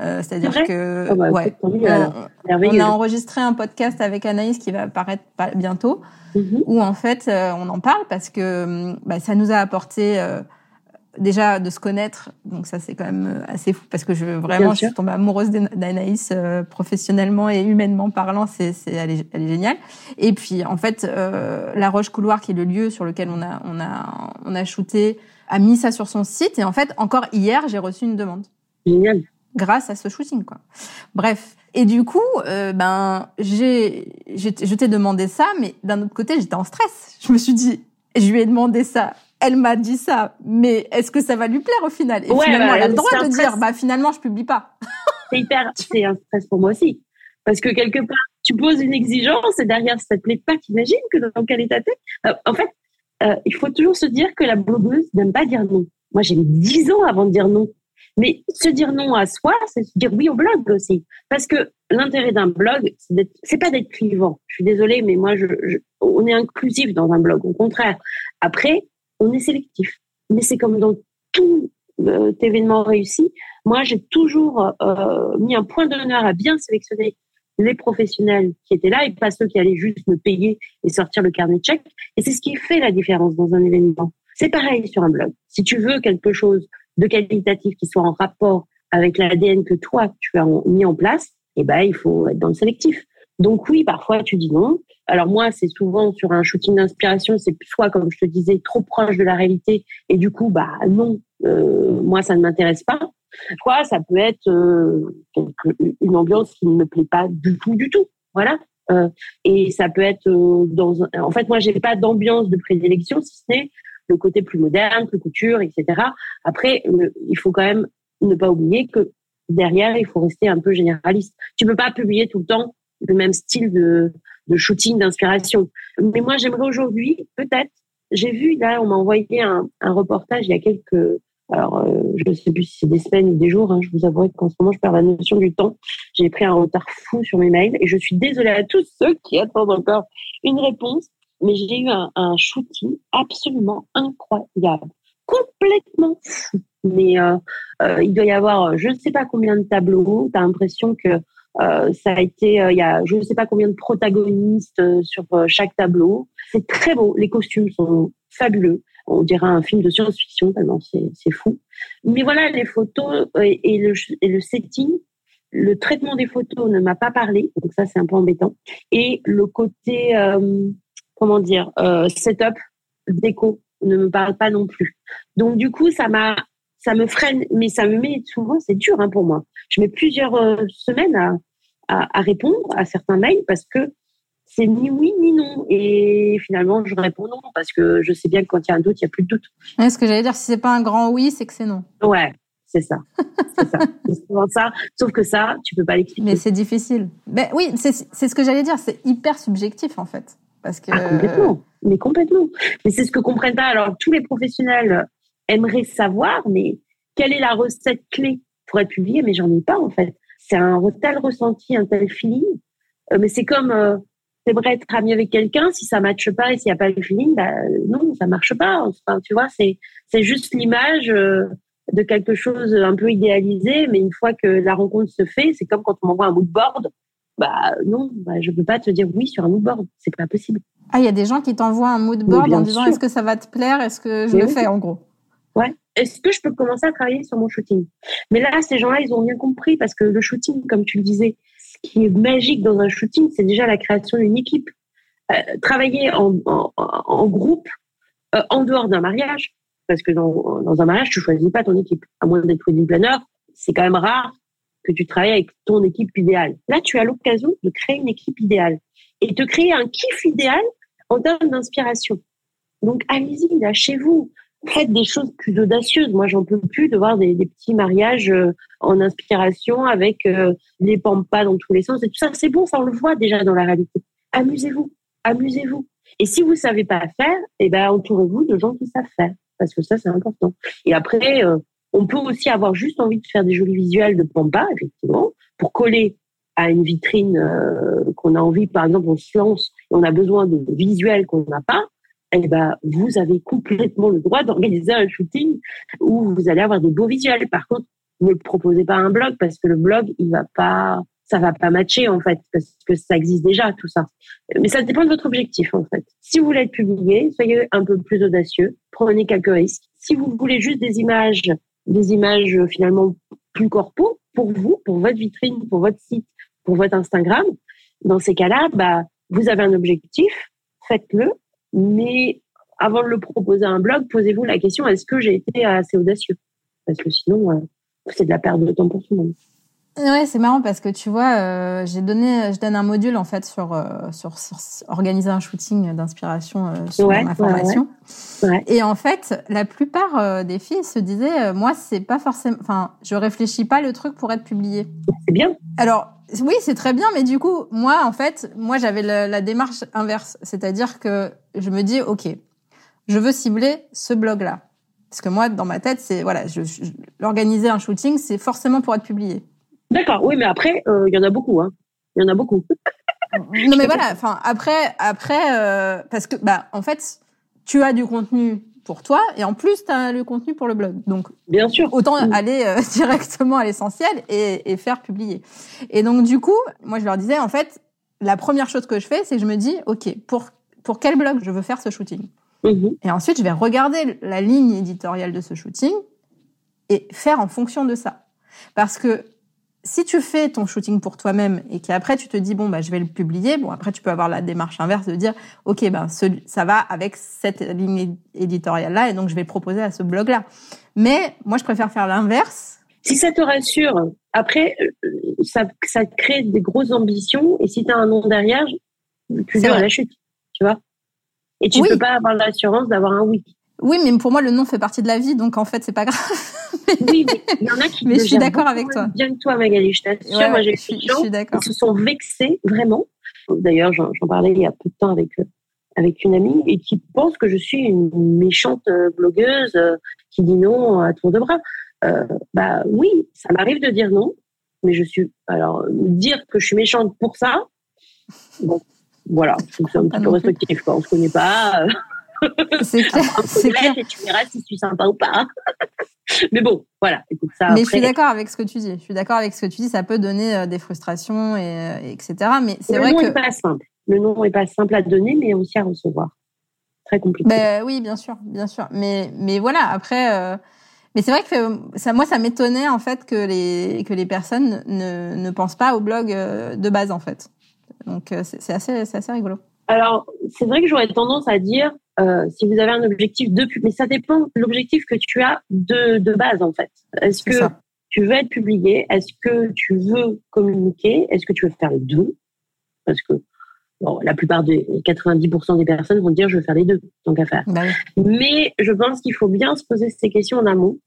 euh, c'est-à-dire que oh bah, ouais, on, a enregistré un podcast avec Anaïs qui va apparaître bientôt, mm-hmm. où en fait euh, on en parle parce que bah, ça nous a apporté euh, déjà de se connaître, donc ça c'est quand même assez fou parce que je vraiment je suis tombée amoureuse d'Anaïs professionnellement et humainement parlant, c'est c'est elle est, elle est géniale. Et puis en fait la Roche Couloir qui est le lieu sur lequel on a on a on a shooté a mis ça sur son site et en fait encore hier j'ai reçu une demande. Génial grâce à ce shooting quoi. Bref, et du coup, euh, ben j'ai je t'ai demandé ça, mais d'un autre côté, j'étais en stress. Je me suis dit, je lui ai demandé ça, elle m'a dit ça, mais est-ce que ça va lui plaire au final? Et finalement, elle a le droit de dire, bah finalement, je publie pas. <laughs> c'est hyper, c'est un stress pour moi aussi, parce que quelque part, tu poses une exigence et derrière, ça te plaît pas. T'imagines que dans quel état t'es? Euh, En fait, euh, il faut toujours se dire que la blogueuse n'aime pas dire non. Moi, j'ai mis dix ans avant de dire non. Mais se dire non à soi, c'est se dire oui au blog aussi. Parce que l'intérêt d'un blog, c'est pas d'être clivant. Je suis désolée, mais moi, je, on est inclusif dans un blog. Au contraire. Après, on est sélectif. Mais c'est comme dans tout euh, événement réussi. Moi, j'ai toujours euh, mis un point d'honneur à bien sélectionner les professionnels qui étaient là et pas ceux qui allaient juste me payer et sortir le carnet de chèques. Et c'est ce qui fait la différence dans un événement. C'est pareil sur un blog. Si tu veux quelque chose de qualitatif qui soit en rapport avec l'ADN que toi, tu as mis en place, eh ben, il faut être dans le sélectif. Donc oui, parfois tu dis non. Alors moi, c'est souvent sur un shooting d'inspiration, c'est soit comme je te disais trop proche de la réalité et du coup bah non, euh, moi ça ne m'intéresse pas. Soit ça peut être euh, une ambiance qui ne me plaît pas du tout, du tout. Voilà. Euh, et ça peut être dans. En fait, moi, j'ai pas d'ambiance de prédilection, si ce n'est le côté plus moderne, plus couture, etc. Après, il faut quand même ne pas oublier que derrière, il faut rester un peu généraliste. Tu peux pas publier tout le temps le même style de, de shooting, d'inspiration. Mais moi, j'aimerais aujourd'hui, peut-être, j'ai vu, là, on m'a envoyé un, reportage il y a quelques, alors, euh, je ne sais plus si c'est des semaines ou des jours, hein, je vous avouerai qu'en ce moment, je perds la notion du temps. J'ai pris un retard fou sur mes mails et je suis désolée à tous ceux qui attendent encore une réponse mais j'ai eu un, un, shooting absolument incroyable, complètement fou. Mais euh, euh, il doit y avoir je ne sais pas combien de tableaux. Tu as l'impression que euh, ça a été, euh, il y a je ne sais pas combien de protagonistes euh, sur chaque tableau. C'est très beau. Les costumes sont fabuleux. On dirait un film de science-fiction tellement c'est fou. Mais voilà, les photos et, et, le, et le setting, le traitement des photos ne m'a pas parlé, donc ça c'est un peu embêtant. Et le côté comment dire, euh, setup, déco ne me parle pas non plus. Donc du coup, ça m'a, ça me freine, mais ça me met souvent, c'est dur hein, pour moi. Je mets plusieurs euh, semaines à, à, répondre à certains mails parce que c'est ni oui ni non. Et finalement, je réponds non parce que je sais bien que quand il y a un doute, il n'y a plus de doute. ce que j'allais dire, si c'est pas un grand oui, c'est que c'est non. Ouais, c'est ça. C'est ça. <laughs> C'est ça. Sauf que ça, tu peux pas l'expliquer. Mais c'est difficile. Ben oui, c'est ce que j'allais dire. C'est hyper subjectif, en fait. Parce que... Ah, complètement. Mais complètement. Mais c'est ce que comprennent pas. Alors, tous les professionnels aimeraient savoir, mais quelle est la recette clé pour être publié? Mais j'en ai pas, en fait. C'est un tel ressenti, un tel feeling. Euh, mais c'est comme, euh, c'est vrai être ami avec quelqu'un, si ça matche pas et s'il n'y a pas le feeling, bah, non, ça marche pas. Enfin, tu vois, c'est, c'est juste l'image. Euh, de quelque chose un peu idéalisé, mais une fois que la rencontre se fait, c'est comme quand on m'envoie un mood board. Bah non, bah, je peux pas te dire oui sur un mood board, c'est pas possible. Ah, il y a des gens qui t'envoient un mood board en disant est-ce que ça va te plaire, est-ce que je le fais en gros? Ouais. Est-ce que je peux commencer à travailler sur mon shooting? Mais là, ces gens-là, ils ont bien compris parce que le shooting, comme tu le disais, ce qui est magique dans un shooting, c'est déjà la création d'une équipe. Euh, travailler en, en, groupe, euh, en dehors d'un mariage, parce que dans, dans un mariage, tu choisis pas ton équipe. À moins d'être wedding planner, c'est quand même rare que tu travailles avec ton équipe idéale. Là, tu as l'occasion de créer une équipe idéale et de créer un kiff idéal en termes d'inspiration. Donc, allez-y, lâchez-vous. Faites des choses plus audacieuses. Moi, j'en peux plus de voir des, des petits mariages euh, en inspiration avec euh, les pampas dans tous les sens et tout ça. C'est bon, ça on le voit déjà dans la réalité. Amusez-vous, amusez-vous. Et si vous savez pas faire, eh ben entourez-vous de gens qui savent faire parce que ça, c'est important. Et après, euh, on peut aussi avoir juste envie de faire des jolis visuels de Pampa, effectivement, pour coller à une vitrine euh, qu'on a envie. Par exemple, on se lance et on a besoin de visuels qu'on n'a pas. Eh ben, vous avez complètement le droit d'organiser un shooting où vous allez avoir des beaux visuels. Par contre, ne proposez pas un blog parce que le blog, il va pas ça va pas matcher en fait parce que ça existe déjà tout ça. Mais ça dépend de votre objectif en fait. Si vous voulez être publié, soyez un peu plus audacieux, prenez quelques risques. Si vous voulez juste des images, des images finalement plus corpo pour vous, pour votre vitrine, pour votre site, pour votre Instagram, dans ces cas-là, bah vous avez un objectif, faites-le, mais avant de le proposer à un blog, posez-vous la question est-ce que j'ai été assez audacieux? Parce que sinon, euh, c'est de la perte de temps pour tout le monde. Ouais, c'est marrant parce que tu vois, euh, j'ai donné, je donne un module en fait sur euh, sur, organiser un shooting d'inspiration euh, sur ma formation. Ouais, Et en fait, la plupart des filles se disaient, moi, c'est pas forcément, enfin, je réfléchis pas le truc pour être publié. C'est bien. Alors oui, c'est très bien, mais du coup, moi, en fait, moi, j'avais la démarche inverse, c'est-à-dire que je me dis, ok, je veux cibler ce blog-là. Parce que moi, dans ma tête, c'est voilà, je, je, organiser un shooting, c'est forcément pour être publié. D'accord, oui, mais après, euh, il y en a beaucoup. Hein. Il y en a beaucoup. non, mais voilà. Enfin, après, après, euh, parce que, bah, en fait, tu as du contenu pour toi et en plus, tu as le contenu pour le blog. Donc, bien sûr. Autant mm. aller euh, <laughs> directement à l'essentiel et, et, faire publier. Et donc, du coup, moi, je leur disais, en fait, la première chose que je fais, c'est que je me dis, OK, pour, pour quel blog je veux faire ce shooting? Mm-hmm. Et ensuite, je vais regarder la ligne éditoriale de ce shooting et faire en fonction de ça. Parce que si tu fais ton shooting pour toi-même et qu'après tu te dis bon bah je vais le publier, bon après tu peux avoir la démarche inverse de dire ok ben ça va avec cette ligne éditoriale là et donc je vais le proposer à ce blog là. Mais moi je préfère faire l'inverse. Si ça te rassure, après euh, ça ça crée des grosses ambitions et si tu as un nom derrière, tu à la chute, tu vois. Et tu ne peux pas avoir l'assurance d'avoir un oui. Oui, mais pour moi, le nom fait partie de la vie, donc en fait, c'est pas grave. <laughs> oui, mais il y en a qui. mais je suis d'accord avec toi. Bien que toi, Magali, je t'assure. moi, j'ai des gens qui se sont vexés vraiment. D'ailleurs, j'en parlais il y a peu de temps avec euh, avec une amie et qui pense que je suis une méchante euh, blogueuse euh, qui dit non à tour de bras. Euh, bah oui, ça m'arrive de dire non, mais je suis alors dire que je suis méchante pour ça. Bon, voilà, c'est un petit peu restrictif. Quoi. On se connaît pas. <laughs> C'est clair. C'est clair. Et tu verras si je suis sympa ou pas. <laughs> Mais bon, voilà. Écoute, ça, mais je suis d'accord avec ce que tu dis. Je suis d'accord avec ce que tu dis. Ça peut donner euh, des frustrations et, euh, etc. Mais c'est vrai que. Le nom n'est pas simple. Le nom n'est pas simple à donner, mais aussi à recevoir. Très compliqué. Ben, oui, bien sûr, bien sûr. Mais, mais voilà, après. Euh... Mais c'est vrai que ça, moi, ça m'étonnait en fait que les que les personnes ne, ne pensent pas au blog de base en fait. Donc c'est assez c'est assez rigolo. Alors c'est vrai que j'aurais tendance à dire euh, si vous avez un objectif de mais ça dépend de l'objectif que tu as de, de base en fait. Est-ce que tu veux être publié? Est-ce que tu veux communiquer? Est-ce que tu veux faire les deux? Parce que bon, la plupart des 90% des personnes vont dire je veux faire les deux, tant qu'à faire. Bah mais je pense qu'il faut bien se poser ces questions en amont.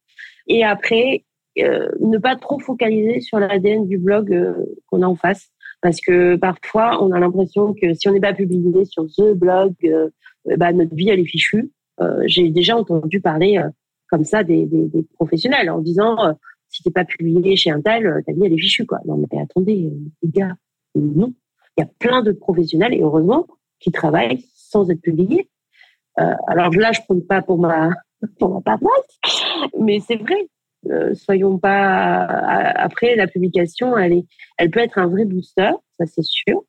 Et après, ne pas trop focaliser sur l'ADN du blog qu'on a en face. Parce que parfois, on a l'impression que si on n'est pas publié sur The Blog, bah, notre vie, elle est fichue. J'ai déjà entendu parler comme ça des, des, des, professionnels en disant si t'es pas publié chez un tel, ta vie, elle est fichue. Quoi. Non, mais attendez, les gars, non. Il y a plein de professionnels, et heureusement, qui travaillent sans être publiés. Euh, alors là, je ne prends pas pour ma, <laughs> pour ma paroisse, mais c'est vrai. Euh, soyons pas. Après, la publication, elle, est, elle peut être un vrai booster, ça c'est sûr.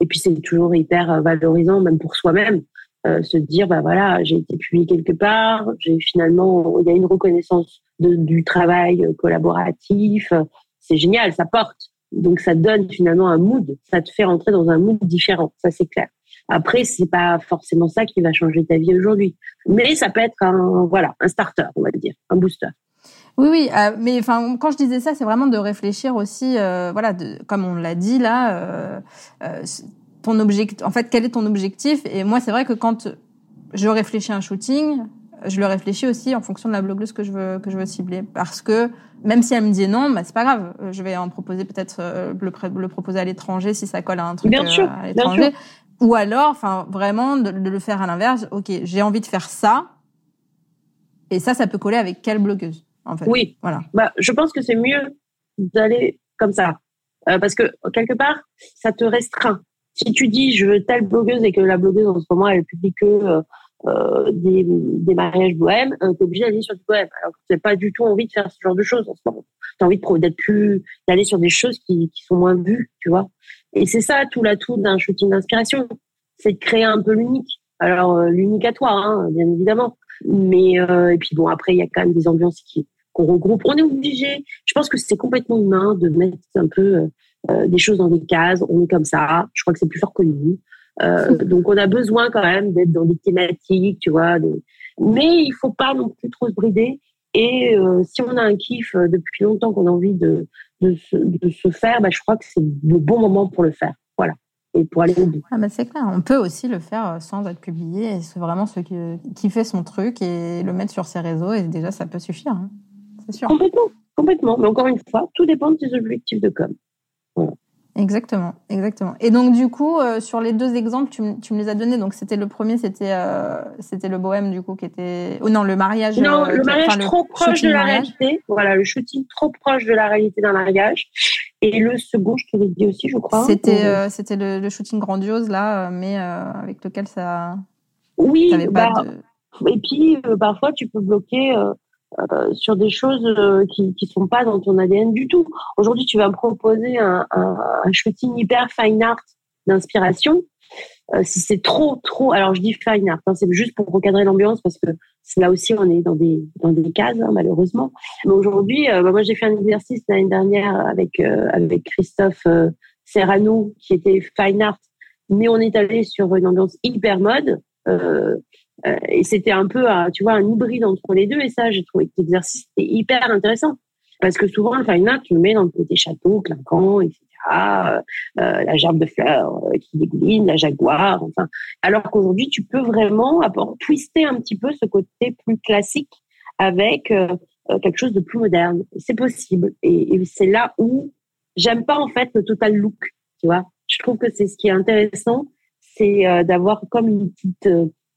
Et puis c'est toujours hyper valorisant, même pour soi-même, euh, se dire bah voilà, j'ai été publié quelque part, j'ai finalement, il y a une reconnaissance de, du travail collaboratif, c'est génial, ça porte. Donc ça donne finalement un mood, ça te fait rentrer dans un mood différent, ça c'est clair. Après, c'est pas forcément ça qui va changer ta vie aujourd'hui, mais ça peut être un voilà un starter, on va dire, un booster. Oui, oui, euh, mais enfin, quand je disais ça, c'est vraiment de réfléchir aussi, euh, voilà, de, comme on l'a dit là, euh, euh, ton objectif. En fait, quel est ton objectif? Et moi, c'est vrai que quand je réfléchis à un shooting, je le réfléchis aussi en fonction de la blogueuse que je veux que je veux cibler, parce que même si elle me dit non, bah c'est pas grave, je vais en proposer peut-être le, le, proposer à l'étranger si ça colle à un truc bien sûr, à l'étranger. Ou alors, enfin, vraiment de, le faire à l'inverse. Ok, j'ai envie de faire ça, et ça, ça peut coller avec quelle blogueuse, en fait. Oui. Voilà. Bah, je pense que c'est mieux d'aller comme ça, euh, parce que quelque part, ça te restreint. Si tu dis je veux telle blogueuse et que la blogueuse en ce moment elle publie que euh, euh des, des, mariages bohèmes, euh, t'es obligé d'aller sur du bohème. Alors que t'as pas du tout envie de faire ce genre de choses en ce moment. T'as envie d'être plus, d'aller sur des choses qui, qui sont moins vues, tu vois. Et c'est ça tout l'atout d'un shooting d'inspiration, c'est de créer un peu l'unique. Alors euh, l'unique à toi, hein, bien évidemment. Mais euh, et puis bon après il y a quand même des ambiances qui qu'on regroupe. On est obligé. Je pense que c'est complètement humain de mettre un peu euh, des choses dans des cases. On est comme ça. Je crois que c'est plus fort que nous. donc on a besoin quand même d'être dans des thématiques, tu vois. Mais il faut pas non plus trop se brider. Et si on a un kiff depuis longtemps qu'on a envie de, de se, faire, bah, je crois que c'est le bon moment pour le faire. Voilà. Et pour aller au bout. Ah bah c'est clair. On peut aussi le faire euh, sans être publié. C'est vraiment ce qui, qui fait son truc et le mettre sur ses réseaux. Et déjà, ça peut suffire. Hein. C'est sûr. Complètement. Complètement. Mais encore une fois, tout dépend de tes objectifs de com. Voilà. Exactement, exactement. Et donc du coup, euh, sur les deux exemples, tu, tu, me les as donnés. Donc c'était le premier, c'était euh, c'était le bohème du coup qui était. Oh non, le mariage. Non, euh, le mariage trop proche de la réalité. Voilà, le shooting trop proche de la réalité d'un mariage. Et le second, je te l'ai dit aussi, je crois. C'était euh, c'était le, le, shooting grandiose là, mais avec lequel ça. Oui. Bah, de... Et puis parfois tu peux bloquer euh, sur des choses euh, qui qui sont pas dans ton ADN du tout. Aujourd'hui, tu vas me proposer un, un, shooting hyper fine art d'inspiration. Euh, si c'est trop trop, alors je dis fine art, hein, c'est juste pour recadrer l'ambiance parce que là aussi on est dans des dans des cases hein, malheureusement. Mais aujourd'hui, bah, moi j'ai fait un exercice l'année dernière avec avec Christophe Serrano qui était fine art, mais on est allé sur une ambiance hyper mode. Euh, et c'était un peu, tu vois, un hybride entre les deux. Et ça, j'ai trouvé que l'exercice était hyper intéressant. Parce que souvent, le fine art, tu le mets dans le côté château, clinquant, etc. Euh, euh, la gerbe de fleurs euh, qui dégouline, la jaguar, enfin. Alors qu'aujourd'hui, tu peux vraiment twister un petit peu ce côté plus classique avec euh, quelque chose de plus moderne. C'est possible. Et, c'est là où j'aime pas en fait le total look. Tu vois, je trouve que c'est ce qui est intéressant, c'est d'avoir comme une petite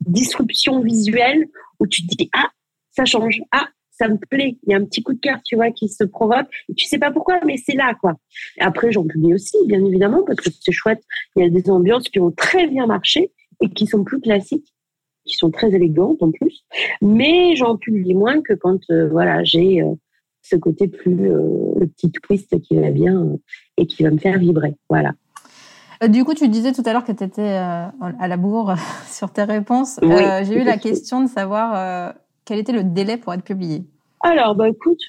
disruption visuelle où tu te dis ah ça change. Ah ça me plaît. Il y a un petit coup de cœur tu vois qui se provoque. Et tu sais pas pourquoi mais c'est là quoi. Après j'en publie aussi bien évidemment parce que c'est chouette. Il y a des ambiances qui ont très bien marché et qui sont plus classiques qui sont très élégantes en plus. Mais j'en publie moins que quand euh, voilà j'ai euh, ce côté plus euh, le petit twist qui va bien et qui va me faire vibrer. Voilà. euh, du coup, tu disais tout à l'heure que tu étais euh, à la bourre <laughs> sur tes réponses. Euh, j'ai eu la question de savoir quel était le délai pour être publié. Alors, bah écoute,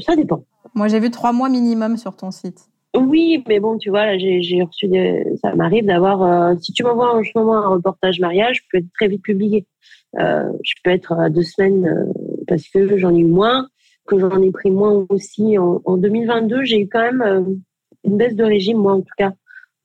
ça dépend. Moi, j'ai vu trois mois minimum sur ton site. Oui, mais bon, tu vois, j'ai reçu des... ça m'arrive d'avoir. si tu m'envoies en ce moment un reportage mariage, je peux être très vite publié. je peux être à deux semaines parce que j'en ai eu moins, que j'en ai pris moins aussi. En, en 2022, j'ai eu quand même une baisse de régime, moi en tout cas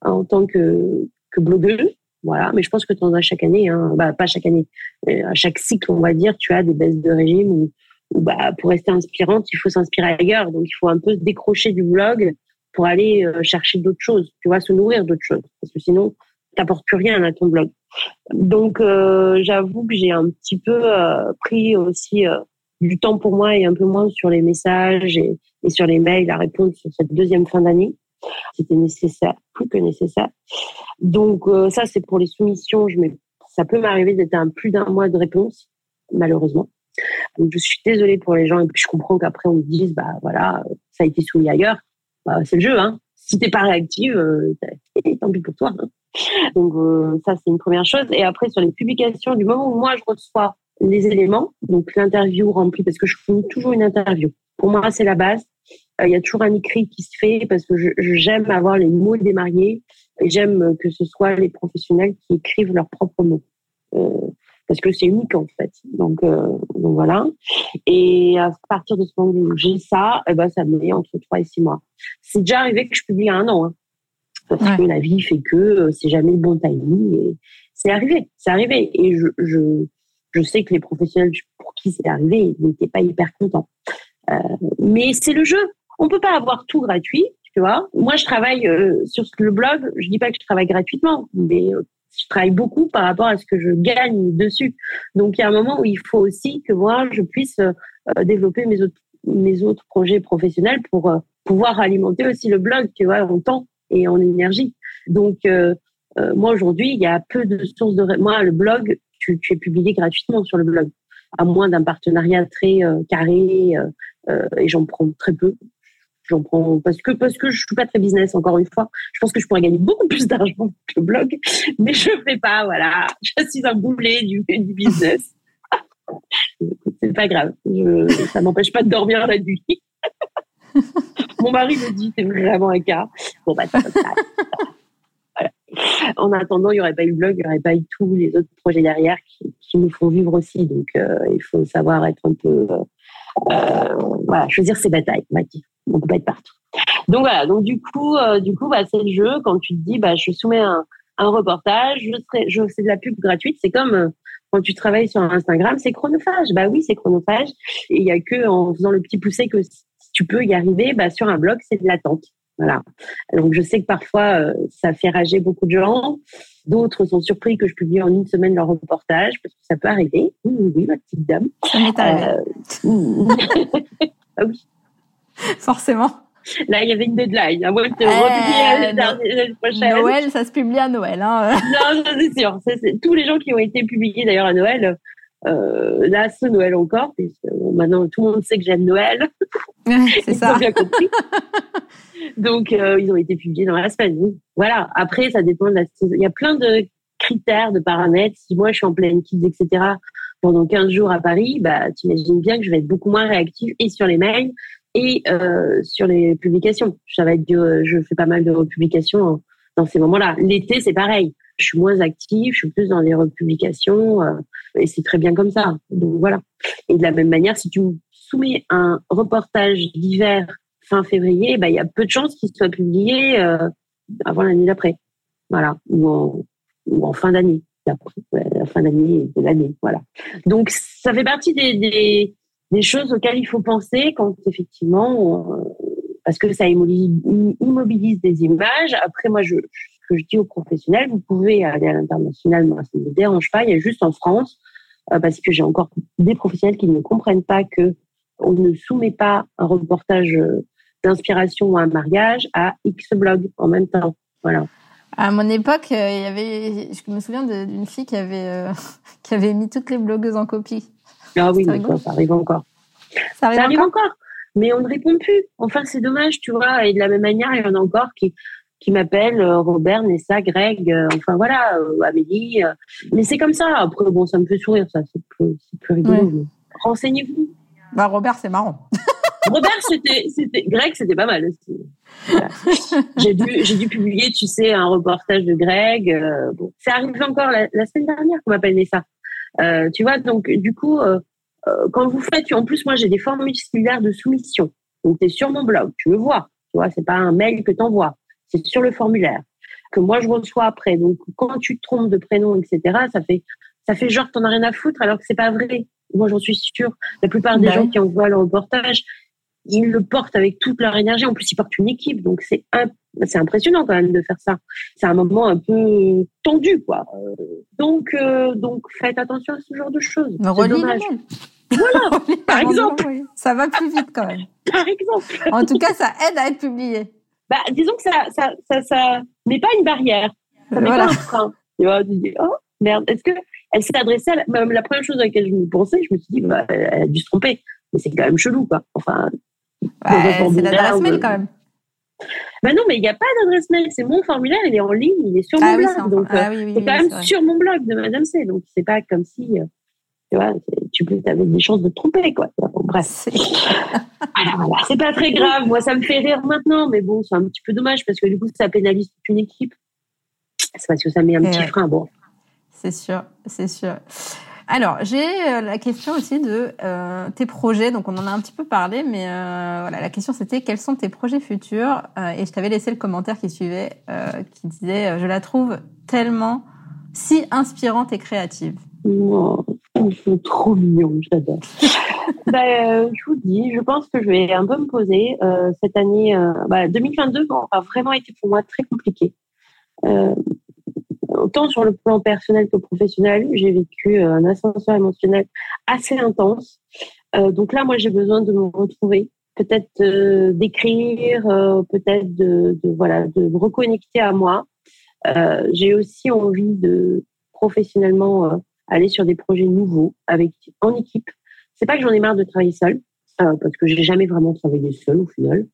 en tant que, que blogueuse. Voilà, mais je pense que tu as chaque année, hein. bah, pas chaque année, à chaque cycle, on va dire, tu as des baisses de régime où, bah, pour rester inspirante, il faut s'inspirer ailleurs. Donc, il faut un peu se décrocher du blog pour aller euh, chercher d'autres choses, tu vois, se nourrir d'autres choses. Parce que sinon, t'apportes plus rien à ton blog. Donc, euh, j'avoue que j'ai un petit peu euh, pris aussi du temps pour moi et un peu moins sur les messages et, et sur les mails à répondre sur cette deuxième fin d'année. C'était nécessaire, plus que nécessaire. Donc, ça, c'est pour les soumissions. Je ça peut m'arriver d'être à plus d'un mois de réponse, malheureusement. Donc, je suis désolée pour les gens et puis je comprends qu'après on me dise, bah voilà, ça a été soumis ailleurs. Bah, c'est le jeu, hein. Si t'es pas réactive, euh, <laughs> tant pis pour toi. Hein. Donc euh, ça c'est une première chose. Et après sur les publications, du moment où moi je reçois les éléments, donc l'interview remplie, parce que je fais toujours une interview. Pour moi c'est la base. Euh, il y a toujours un écrit qui se fait parce que j'aime avoir les mots des mariés et j'aime que ce soit les professionnels qui écrivent leurs propres mots. Euh, parce que c'est unique en fait. Donc, euh, donc voilà. Et à partir de ce moment où j'ai ça, eh ben, ça me met entre 3 et 6 mois. C'est déjà arrivé que je publie un an. Hein, parce que la vie fait que euh, c'est jamais le bon timing. Et c'est arrivé, c'est arrivé. Et je, je, je sais que les professionnels pour qui c'est arrivé n'étaient pas hyper contents. Euh, mais c'est le jeu. On peut pas avoir tout gratuit, tu vois. Moi, je travaille euh, sur le blog. Je dis pas que je travaille gratuitement, mais euh, je travaille beaucoup par rapport à ce que je gagne dessus. Donc, il y a un moment où il faut aussi que moi, je puisse euh, développer mes autres, mes autres projets professionnels pour euh, pouvoir alimenter aussi le blog, tu vois, en temps et en énergie. Donc, euh, moi, aujourd'hui, il y a peu de sources de... Moi, le blog, tu, tu es publié gratuitement sur le blog, à moins d'un partenariat très carré, et j'en prends très peu parce que parce que je suis pas très business encore une fois. Je pense que je pourrais gagner beaucoup plus d'argent que le blog, mais je fais pas. Voilà, je suis un boulet du, du business. <laughs> c'est pas grave. Je, ça m'empêche pas de dormir la nuit. <laughs> Mon mari me dit c'est vraiment un cas. Bon bah. En attendant, il n'y aurait pas eu le blog, il n'y aurait pas eu tous les autres projets derrière qui, nous font vivre aussi. Donc, euh, il faut savoir être un peu, euh, euh voilà, choisir ses batailles, dire on peut pas être partout. Donc voilà, donc du coup, euh, du coup, bah, c'est le jeu. Quand tu te dis, bah, je soumets un, un reportage, je, serai, je fais de la pub gratuite. C'est comme euh, quand tu travailles sur Instagram, c'est chronophage. Bah oui, c'est chronophage. Et il y a que en faisant le petit poussé que si tu peux y arriver, bah, sur un blog, c'est de l'attente. Voilà. Donc je sais que parfois euh, ça fait rager beaucoup de gens. D'autres sont surpris que je publie en une semaine leur reportage parce que ça peut arriver. Oui, oui, ma petite dame. Ça m'est arrivé. <laughs> ah oui. <laughs> Forcément. Là, il y avait une deadline. À moins de euh, l'année prochaine. Noël, ça se publie à Noël. Hein. <laughs> non, c'est sûr. tous les gens qui ont été publiés d'ailleurs à Noël, euh, là, ce Noël encore, puisque maintenant tout le monde sait que j'aime Noël. <laughs> c'est ça. Ils ont bien compris. Donc, euh, ils ont été publiés dans la semaine. Voilà. Après, ça dépend de la saison. Il y a plein de critères, de paramètres. Si moi, je suis en pleine kids, etc., pendant 15 jours à Paris, bah, tu imagines bien que je vais être beaucoup moins réactive et sur les mails et euh, sur les publications. Ça va être je fais pas mal de republications dans ces moments-là. L'été, c'est pareil. Je suis moins active, je suis plus dans les republications euh, et c'est très bien comme ça. Donc voilà. Et de la même manière, si tu soumets un reportage d'hiver fin février, bah, il y a peu de chances qu'il soit publié euh, avant l'année d'après. Voilà. Ou en, ou en fin d'année. la fin d'année de l'année. Voilà. Donc ça fait partie des, des des choses auxquelles il faut penser quand effectivement, euh, parce que ça immobilise des images. Après, moi, je, ce que je dis aux professionnels, vous pouvez aller à l'international, moi, ça ne me dérange pas. Il y a juste en France, euh, parce que j'ai encore des professionnels qui ne comprennent pas que on ne soumet pas un reportage euh, d'inspiration ou un mariage à X blog en même temps. Voilà. À mon époque, il y avait, je me souviens d'une fille qui avait, <laughs> qui avait mis toutes les blogueuses en copie. Ah oui, ça, arrive encore. Ça arrive, encore. Mais on ne répond plus. Enfin, c'est dommage, tu vois. Et de la même manière, il y en a encore qui, qui m'appellent euh, Robert, Nessa, Greg, euh, enfin voilà, euh, Amélie. mais c'est comme ça. Après, bon, ça me fait sourire, ça. C'est plus, plus rigolo. Renseignez-vous. Bah, Robert, c'est marrant. <laughs> Robert, c'était, c'était, Greg, c'était pas mal aussi. J'ai dû, j'ai dû publier, tu sais, un reportage de Greg. bon, c'est arrivé encore la, la semaine dernière qu'on m'appelle Nessa. Euh, tu vois, donc du coup, euh, euh, quand vous faites, en plus moi j'ai des formulaires de soumission. Donc tu es sur mon blog, tu le vois. Tu vois, c'est pas un mail que tu envoies, c'est sur le formulaire que moi je reçois après. Donc quand tu te trompes de prénom, etc., ça fait ça fait genre t'en as rien à foutre alors que c'est pas vrai. moi j'en suis sûre, la plupart des bah gens qui envoient le reportage, ils le portent avec toute leur énergie. En plus, ils portent une équipe, donc c'est c'est impressionnant quand même de faire ça. C'est un moment un peu tendu, quoi. Donc, euh, donc faites attention à ce genre de choses. Dommage. Voilà, <laughs> par exemple. Ça va plus vite quand même. <laughs> Par exemple. En tout cas, ça aide à être publié. Bah, disons que ça, ça, ça, ça met pas une barrière. Ça met pas un frein. Tu vois, tu dis, oh, merde. Est-ce que elle s'est adressée à la, la première chose à laquelle je me pensais, je me suis dit, bah, elle a dû se tromper. Mais c'est quand même chelou, quoi. Enfin. C'est l'adresse mail quand même. Bah non, mais il n'y a pas d'adresse mail. C'est mon formulaire, il est en ligne, il est sur mon ah blog. donc, ah euh, c'est quand même sur mon blog de Madame C. Donc, c'est pas comme si, euh, tu vois, tu avais des chances de te tromper, quoi. bref. <laughs> voilà, voilà. C'est pas très grave. Moi, ça me fait rire maintenant, mais bon, c'est un petit peu dommage parce que du coup, ça pénalise toute une équipe. C'est parce que ça met un petit frein. Bon. C'est sûr, c'est sûr. Alors, j'ai euh, la question aussi de euh, tes projets. Donc, on en a un petit peu parlé, mais euh, voilà, la question c'était quels sont tes projets futurs Et je t'avais laissé le commentaire qui suivait, qui disait je la trouve tellement si inspirante et créative. Oh, c'est trop mignon, j'adore. <laughs> ben, je vous dis, je pense que je vais un peu me poser cette année. 2022 bah, a vraiment été pour moi très compliqué autant sur le plan personnel que professionnel, j'ai vécu euh, un ascenseur émotionnel assez intense. Euh, donc là, moi, j'ai besoin de me retrouver, peut-être euh, d'écrire, peut-être de, voilà, de me reconnecter à moi. j'ai aussi envie de professionnellement aller sur des projets nouveaux avec en équipe. C'est pas que j'en ai marre de travailler seul, parce que j'ai jamais vraiment travaillé seul au final.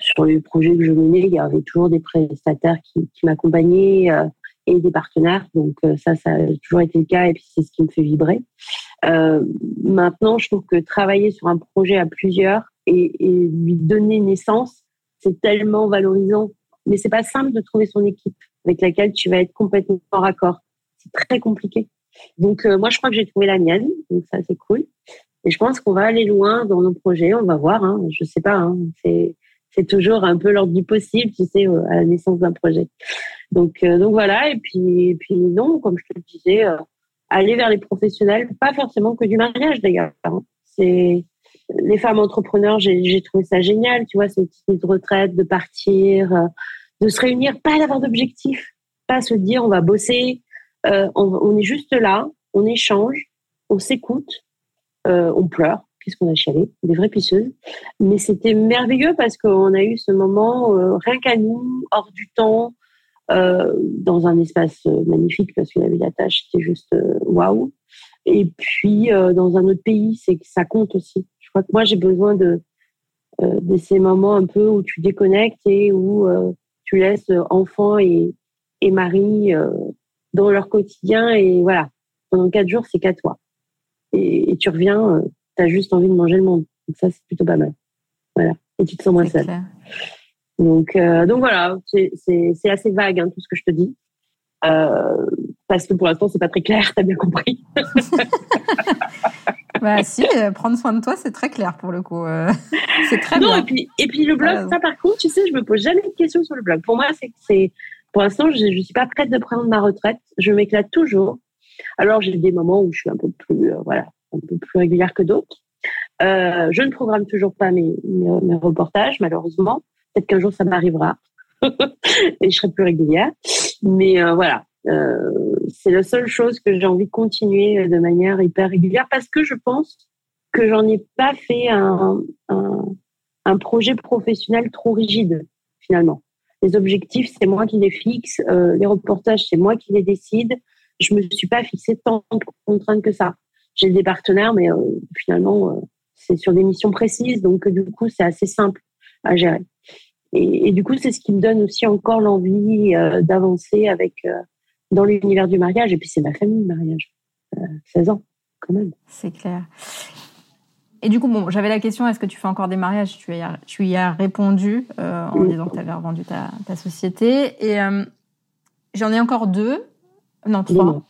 Sur les projets que je menais, il y avait toujours des prestataires qui, qui m'accompagnaient et des partenaires. Donc euh, ça, ça a toujours été le cas et puis c'est ce qui me fait vibrer. Euh, maintenant, je trouve que travailler sur un projet à plusieurs et, lui donner naissance, c'est tellement valorisant. Mais c'est pas simple de trouver son équipe avec laquelle tu vas être complètement en raccord. C'est très compliqué. Donc euh, moi, je crois que j'ai trouvé la mienne, donc ça c'est cool. Et je pense qu'on va aller loin dans nos projets. On va voir. Hein. Je sais pas. Hein. C'est c'est toujours un peu l'ordre du possible, tu sais, à la naissance d'un projet. Donc, euh, donc voilà. Et puis, puis non, comme je te le disais, euh, aller vers les professionnels, pas forcément que du mariage d'ailleurs. Hein. C'est les femmes entrepreneurs, j'ai trouvé ça génial. Tu vois, c'est une petite retraite, de partir, euh, de se réunir, pas d'avoir d'objectif, pas se dire on va bosser. On, on, est juste là, on échange, on s'écoute, on pleure qu'est-ce qu'on a chialé, des vraies pisseuses. Mais c'était merveilleux parce qu'on a eu ce moment rien qu'à nous, hors du temps, euh, dans un espace euh, magnifique parce que la ville tâche c'était juste euh, waouh. Et puis dans un autre pays, c'est que ça compte aussi. Je crois que moi j'ai besoin de de ces moments un peu où tu déconnectes et où tu laisses enfants et, et mari dans leur quotidien et voilà. Pendant quatre jours c'est qu'à toi. Et, tu reviens tu as juste envie de manger le monde. Donc ça c'est plutôt pas mal. Voilà. Et tu te sens moins seule donc, euh, donc voilà, c'est assez vague hein, tout ce que je te dis. Euh, parce que pour l'instant, c'est pas très clair, <laughs> tu as bien compris. <laughs> bah si, euh, prendre soin de toi, c'est très clair pour le coup. <laughs> c'est très non, Et puis, et puis le blog, ça par contre, tu sais, je me pose jamais de questions sur le blog. Pour moi, c'est c'est pour l'instant, je ne suis pas prête de prendre ma retraite. Je m'éclate toujours. Alors, j'ai des moments où je suis un peu plus, voilà, un peu plus régulière que d'autres. je ne programme toujours pas mes, mes reportages, malheureusement. Peut-être qu'un jour ça m'arrivera <laughs> et je serai plus régulière. Mais euh, voilà, euh, c'est la seule chose que j'ai envie de continuer de manière hyper régulière parce que je pense que j'en ai pas fait un, un, projet professionnel trop rigide finalement. Les objectifs, c'est moi qui les fixe. Euh, les reportages, c'est moi qui les décide. Je me suis pas fixé tant de contraintes que ça. J'ai des partenaires, mais finalement, c'est sur des missions précises, donc du coup, c'est assez simple à gérer. Et, du coup, c'est ce qui me donne aussi encore l'envie euh, d'avancer avec euh, dans l'univers du mariage. Et puis, c'est ma famille, le mariage. 16 euh, ans, quand même. C'est clair. Et du coup, bon, j'avais la question est-ce que tu fais encore des mariages? Tu, y as, tu y as répondu en disant que tu avais revendu ta, ta société. Et j'en ai encore deux. Non, trois.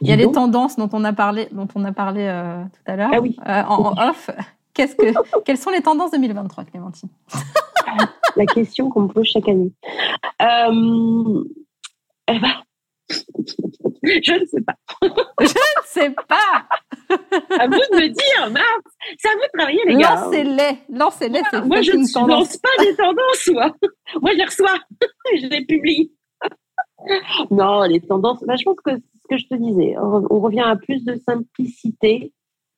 Il y a les tendances dont on a parlé, dont on a parlé tout à l'heure ah oui. en, en, off. Qu'est-ce que, quelles sont les tendances 2023, Clémentine? <laughs> la question qu'on me pose chaque année. Euh, eh ben, <laughs> je ne sais pas. je ne sais pas. <laughs> à vous de me dire, Mars, c'est à vous de travailler, les gars. Lancez-les, lancez-les. moi, je ne lance pas des tendances, moi. moi, je les reçois, <laughs> je les publie. non, les tendances, bah, je pense que ce que je te disais, on revient à plus de simplicité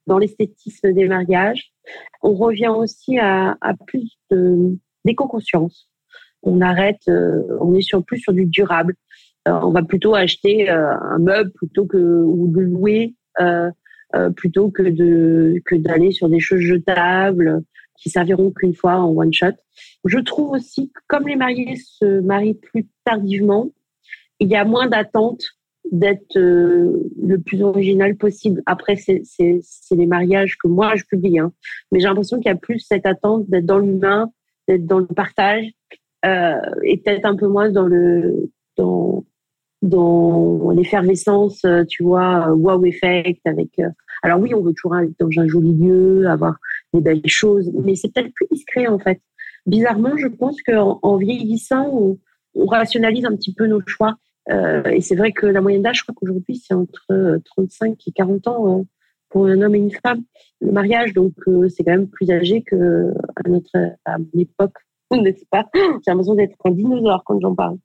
dans l'esthétisme des mariages. On revient aussi à, à plus d'éco-conscience. On arrête, euh, on est sur plus sur du durable. Euh, on va plutôt acheter euh, un meuble plutôt que ou de louer plutôt que de que d'aller sur des choses jetables qui serviront qu'une fois en one shot. Je trouve aussi que comme les mariés se marient plus tardivement, il y a moins d'attente d'être euh, le plus original possible. Après, c'est les mariages que moi je publie, hein. mais j'ai l'impression qu'il y a plus cette attente d'être dans l'humain, d'être dans le partage, euh, et peut-être un peu moins dans le dans dans l'effervescence, euh, tu vois, wow effect avec. Euh, alors oui, on veut toujours être dans un joli lieu, avoir des belles choses, mais c'est peut-être plus discret en fait. Bizarrement, je pense qu'en en vieillissant, on, on rationalise un petit peu nos choix. Et c'est vrai que la moyenne d'âge, je crois qu'aujourd'hui, c'est entre 35 euh, et 40 ans hein, pour un homme et une femme. Le mariage, donc, euh, c'est quand même plus âgé que à notre mon époque, <laughs> n'est-ce pas? J'ai l'impression d'être un dinosaure quand j'en parle.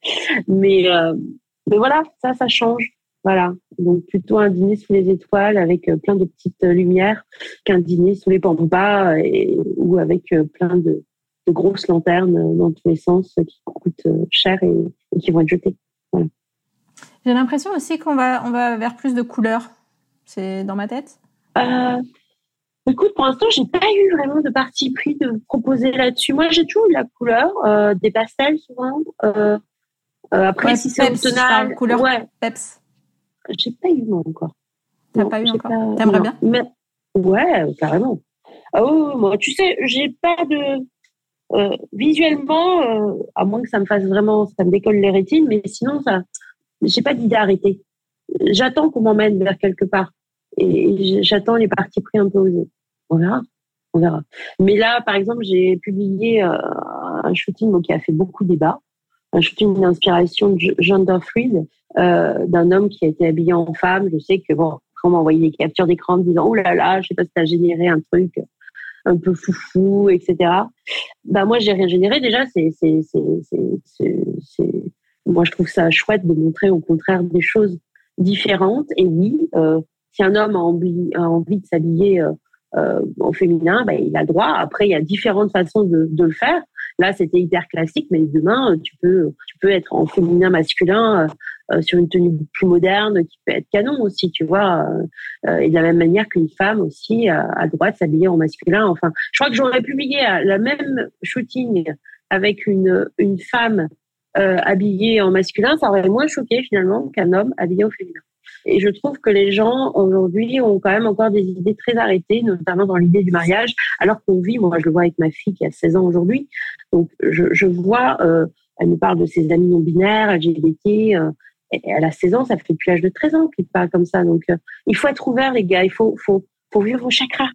Mais, mais voilà, ça, ça change. Voilà. Donc, plutôt un dîner sous les étoiles avec plein de petites lumières qu'un dîner sous les pampas ou avec plein de, grosses lanternes dans tous les sens qui coûtent cher et, qui vont être jetées. J'ai l'impression aussi qu'on va, on va vers plus de couleurs. C'est dans ma tête euh, Écoute, pour l'instant, j'ai pas eu vraiment de parti pris de proposer là-dessus. Moi, j'ai toujours eu la couleur, euh, des pastels souvent. Euh, après, si c'est optionnel. Couleur ouais. peps. J'ai pas eu moi encore. T'as pas eu encore T'aimerais bien Mais, Ouais, carrément. Oh, moi, tu sais, j'ai pas de. visuellement, à moins que ça me fasse vraiment, ça me décolle les rétines, mais sinon, ça, j'ai pas d'idée arrêtée. J'attends qu'on m'emmène vers quelque part. Et j'attends les parties pris un peu osés. On verra. On verra. Mais là, par exemple, j'ai publié euh, un shooting qui a fait beaucoup débat. Un shooting d'inspiration de John Fried, euh, d'un homme qui a été habillé en femme. Je sais que, bon, on m'a envoyé des captures d'écran en disant, oh là là, je sais pas si tu as généré un truc un peu foufou, etc. Bah, moi, j'ai rien généré. Déjà, c'est, c'est, c'est, moi, je trouve ça chouette de montrer au contraire des choses différentes. Et oui, euh, si un homme a envie, de s'habiller euh, euh, au féminin, ben, il a droit. Après, il y a différentes façons de, le faire. Là, c'était hyper classique, mais demain, tu peux, tu peux être en féminin masculin euh, sur une tenue plus moderne qui peut être canon aussi, tu vois. et de la même manière qu'une femme aussi a droit de s'habiller en masculin. Enfin, je crois que j'aurais publié la même shooting avec une, femme euh, habillé en masculin, ça aurait moins choqué finalement qu'un homme habillé au féminin. Et je trouve que les gens aujourd'hui ont quand même encore des idées très arrêtées, notamment dans l'idée du mariage, alors qu'on vit, moi je le vois avec ma fille qui a 16 ans aujourd'hui, donc je, je vois, euh, elle nous parle de ses amis non binaires, LGBT, euh, elle a 16 ans, ça fait depuis l'âge de 13 ans qu'il parle comme ça. Donc euh, il faut être ouvert les gars, il faut, faut, faut vivre vos chakras.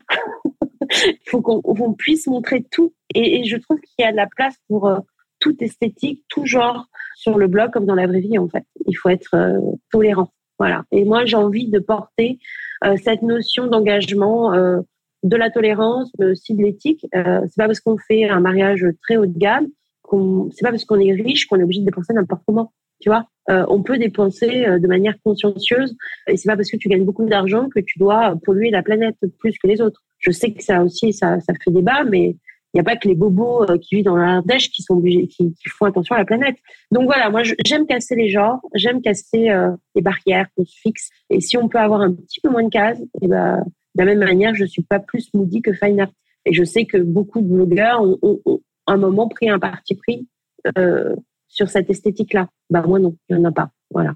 <laughs> il faut qu'on puisse montrer tout. Et, je trouve qu'il y a de la place pour euh, tout esthétique, tout genre sur le blog comme dans la vraie vie en fait. Il faut être euh, tolérant. Voilà. Et moi, j'ai envie de porter euh, cette notion d'engagement, euh, de la tolérance, mais aussi de l'éthique. c'est pas parce qu'on fait un mariage très haut de gamme, qu'on, c'est pas parce qu'on est riche qu'on est obligé de dépenser n'importe comment. Tu vois, on peut dépenser de manière consciencieuse, et c'est pas parce que tu gagnes beaucoup d'argent que tu dois polluer la planète plus que les autres. Je sais que ça aussi, ça, fait débat, mais n'y a pas que les bobos euh, qui vivent dans l'Ardèche qui sont qui, font attention à la planète. Donc voilà, moi j'aime casser les genres, j'aime casser euh, les barrières qu'on se fixe. Et si on peut avoir un petit peu moins de cases, et eh ben de la même manière, je suis pas plus moody que fine art. Et je sais que beaucoup de blogueurs ont, ont, ont un moment pris un parti pris euh, sur cette esthétique-là. Bah moi non, il n'y en a pas. Voilà.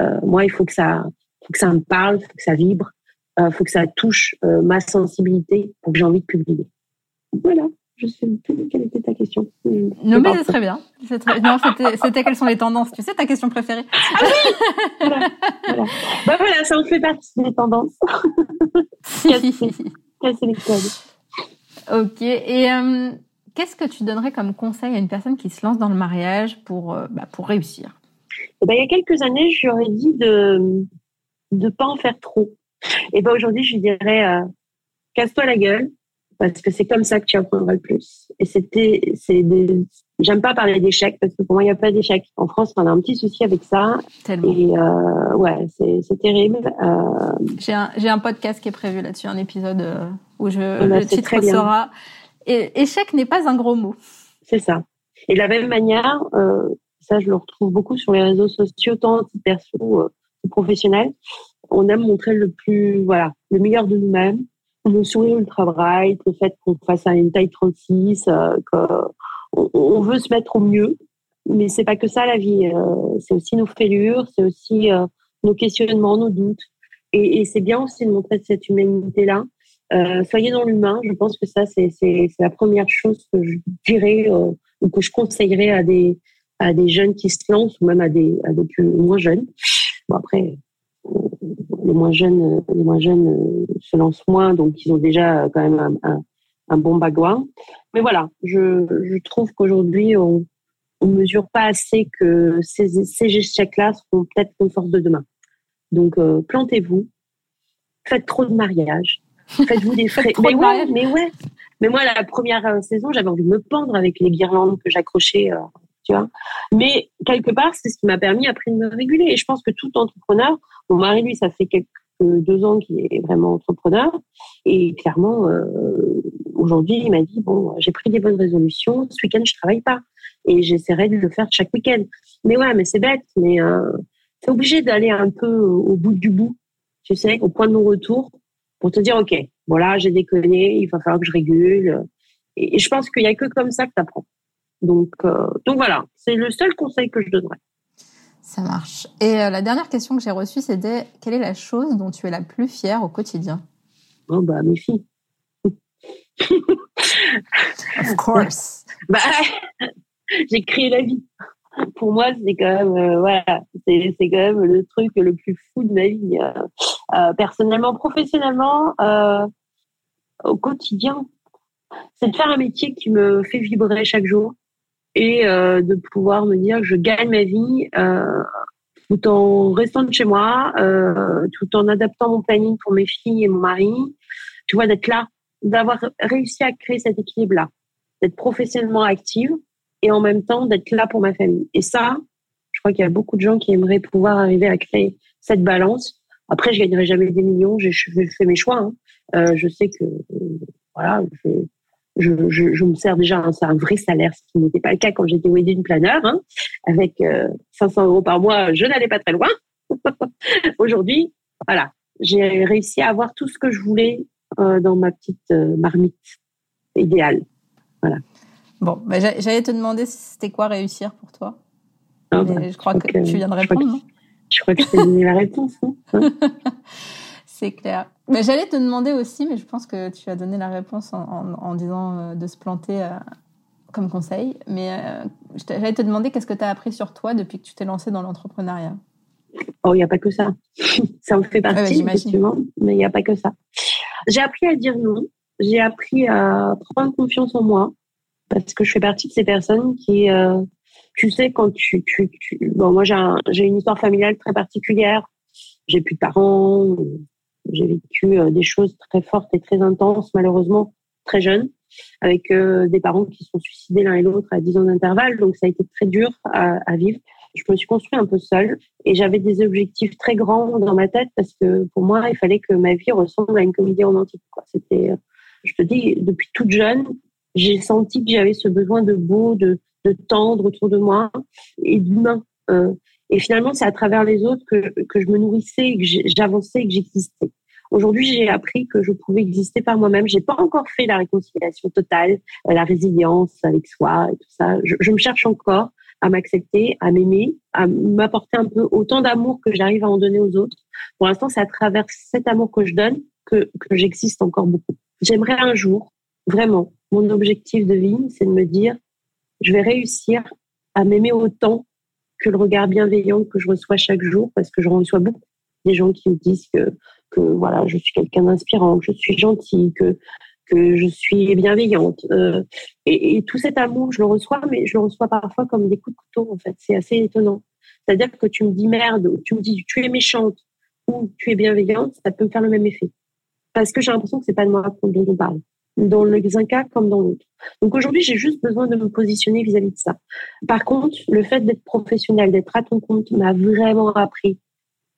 Euh, moi, il faut que ça, faut que ça me parle, faut que ça vibre, il faut que ça touche ma sensibilité pour que j'ai envie de publier. Voilà. Je sais plus quelle était ta question. Non, mais c'est très bien. Très... Non, c'était quelles sont les tendances. Tu sais, ta question préférée. Ah oui voilà, voilà. Bah voilà, ça en fait partie des tendances. <laughs> Ok. Et euh, qu'est-ce que tu donnerais comme conseil à une personne qui se lance dans le mariage pour, euh, bah, pour réussir? Eh ben, Il y a quelques années, je lui aurais dit de ne pas en faire trop. Et ben aujourd'hui, je lui dirais, euh, casse-toi la gueule, parce que c'est comme ça que tu apprendras le plus. Et c'était, c'est des, j'aime pas parler d'échecs parce que pour moi il n'y a pas d'échecs. En France, on a un petit souci avec ça. Tellement. Et euh, ouais, c'est, c'est terrible. Euh, J'ai un, j'ai un podcast qui est prévu là-dessus, un épisode euh, où je, bah, le c'est titre sera Et- Échec n'est pas un gros mot. c'est ça. Et de la même manière, euh, ça je le retrouve beaucoup sur les réseaux sociaux, tant perso que professionnel. On aime montrer le plus, voilà, le meilleur de nous-mêmes. Le sourire ultra bright, le fait qu'on fasse à une taille 36, euh, qu'on on veut se mettre au mieux. Mais c'est pas que ça la vie. euh, c'est aussi nos fêlures, c'est aussi euh, nos questionnements, nos doutes. Et, et c'est bien aussi de montrer cette humanité-là. Euh, soyez dans l'humain. Je pense que ça, c'est la première chose que je dirais euh, ou que je conseillerais à des, à des jeunes qui se lancent ou même à des, à des plus moins jeunes. Bon, après, les moins jeunes, les moins jeunes euh, se lancent moins, donc ils ont déjà quand même un, un, un bon background. Mais voilà, je, je trouve qu'aujourd'hui, on ne mesure pas assez que ces, ces échecs-là seront peut-être une force de demain. Donc, euh, plantez-vous, faites trop de mariages, faites-vous des <laughs> frais. mais ouais, mais ouais. Mais moi, la première euh, saison, j'avais envie de me pendre avec les guirlandes que j'accrochais, euh, tu vois. Mais quelque part, c'est ce qui m'a permis après de me réguler. Et je pense que tout entrepreneur, mon mari, lui, ça fait quelques deux ans qu'il est vraiment entrepreneur. Et clairement, euh, aujourd'hui, il m'a dit, bon, j'ai pris des bonnes résolutions. Ce week-end, je travaille pas. Et j'essaierai de le faire chaque week-end. Mais ouais, mais c'est bête. Mais euh, t'es obligé d'aller un peu au, bout du bout, tu sais, au point de non-retour, pour te dire, OK, bon là, j'ai déconné, il va falloir que je régule. Et, je pense qu'il y a que comme ça que t'apprends. Donc, euh, donc voilà, c'est le seul conseil que je donnerais. Ça marche. Et euh, la dernière question que j'ai reçue, c'était quelle est la chose dont tu es la plus fière au quotidien? Oh bah mes filles. Of course. <laughs> Bah, <laughs> j'ai créé la vie. Pour moi, c'est quand même, euh, voilà, c'est, quand même le truc le plus fou de ma vie. euh, personnellement, professionnellement, au quotidien, c'est de faire un métier qui me fait vibrer chaque jour et euh, de pouvoir me dire je gagne ma vie euh, tout en restant de chez moi, euh, tout en adaptant mon planning pour mes filles et mon mari. Tu vois, d'être là, d'avoir réussi à créer cet équilibre-là, d'être professionnellement active et en même temps d'être là pour ma famille. Et ça, je crois qu'il y a beaucoup de gens qui aimeraient pouvoir arriver à créer cette balance. Après, je gagnerai jamais des millions, je fais mes choix. hein. Euh, je sais que euh, voilà, je, je, je me sers déjà un, c'est un vrai salaire, ce qui n'était pas le cas quand j'étais wedding planner. Hein. Avec euh, 500 euros par mois, je n'allais pas très loin. <laughs> Aujourd'hui, voilà, j'ai réussi à avoir tout ce que je voulais euh, dans ma petite euh, marmite idéale. Bon, bah, j'a- j'allais te demander si c'était quoi réussir pour toi. Ah, bah, je crois je que, crois que- tu viens de je crois répondre, Je crois que je t'ai donné la réponse. hein. Hein <laughs> C'est clair. Mais j'allais te demander aussi, mais je pense que tu as donné la réponse en, en- en disant euh, de se planter euh, comme conseil. Mais euh, j'allais te demander qu'est-ce que tu as appris sur toi depuis que tu t'es lancé dans l'entrepreneuriat? Oh, il n'y a pas que ça. <laughs> ça en fait ouais, partie, effectivement, mais il n'y a pas que ça. J'ai appris à dire non. J'ai appris à prendre confiance en moi parce que je fais partie de ces personnes qui, euh, tu sais, quand tu, tu, tu bon, moi j'ai un- j'ai une histoire familiale très particulière. J'ai plus de parents. J'ai vécu euh, des choses très fortes et très intenses, malheureusement, très jeune, avec euh, des parents qui se sont suicidés l'un et l'autre à 10 ans d'intervalle. Donc ça a été très dur à, vivre. Je me suis construit un peu seule et j'avais des objectifs très grands dans ma tête parce que pour moi, il fallait que ma vie ressemble à une comédie romantique. C'était, euh, je te dis, depuis toute jeune, j'ai senti que j'avais ce besoin de beau, de, tendre autour de moi et d'humain. Et finalement, c'est à travers les autres que, que je me nourrissais, que j'avançais, que j'existais. Aujourd'hui, j'ai appris que je pouvais exister par moi-même. J'ai pas encore fait la réconciliation totale, euh, la résilience avec soi et tout ça. Je, je me cherche encore à m'accepter, à m'aimer, à m'apporter un peu autant d'amour que j'arrive à en donner aux autres. Pour l'instant, c'est à travers cet amour que je donne que, que j'existe encore beaucoup. J'aimerais un jour, vraiment, mon objectif de vie, c'est de me dire, je vais réussir à m'aimer autant que le regard bienveillant que je reçois chaque jour, parce que je reçois beaucoup des gens qui me disent que, que voilà, je suis quelqu'un d'inspirant, que je suis gentille, que, que je suis bienveillante. Euh, et, tout cet amour, je le reçois, mais je le reçois parfois comme des coups de couteau, en fait. C'est assez étonnant. C'est-à-dire que tu me dis merde, ou tu me dis tu es méchante, où tu es bienveillante, ça peut me faire le même effet. Parce que j'ai l'impression que c'est pas de moi dont on parle. Dans un cas comme dans l'autre. Donc aujourd'hui, j'ai juste besoin de me positionner vis-à-vis de ça. Par contre, le fait d'être professionnel, d'être à ton compte, m'a vraiment appris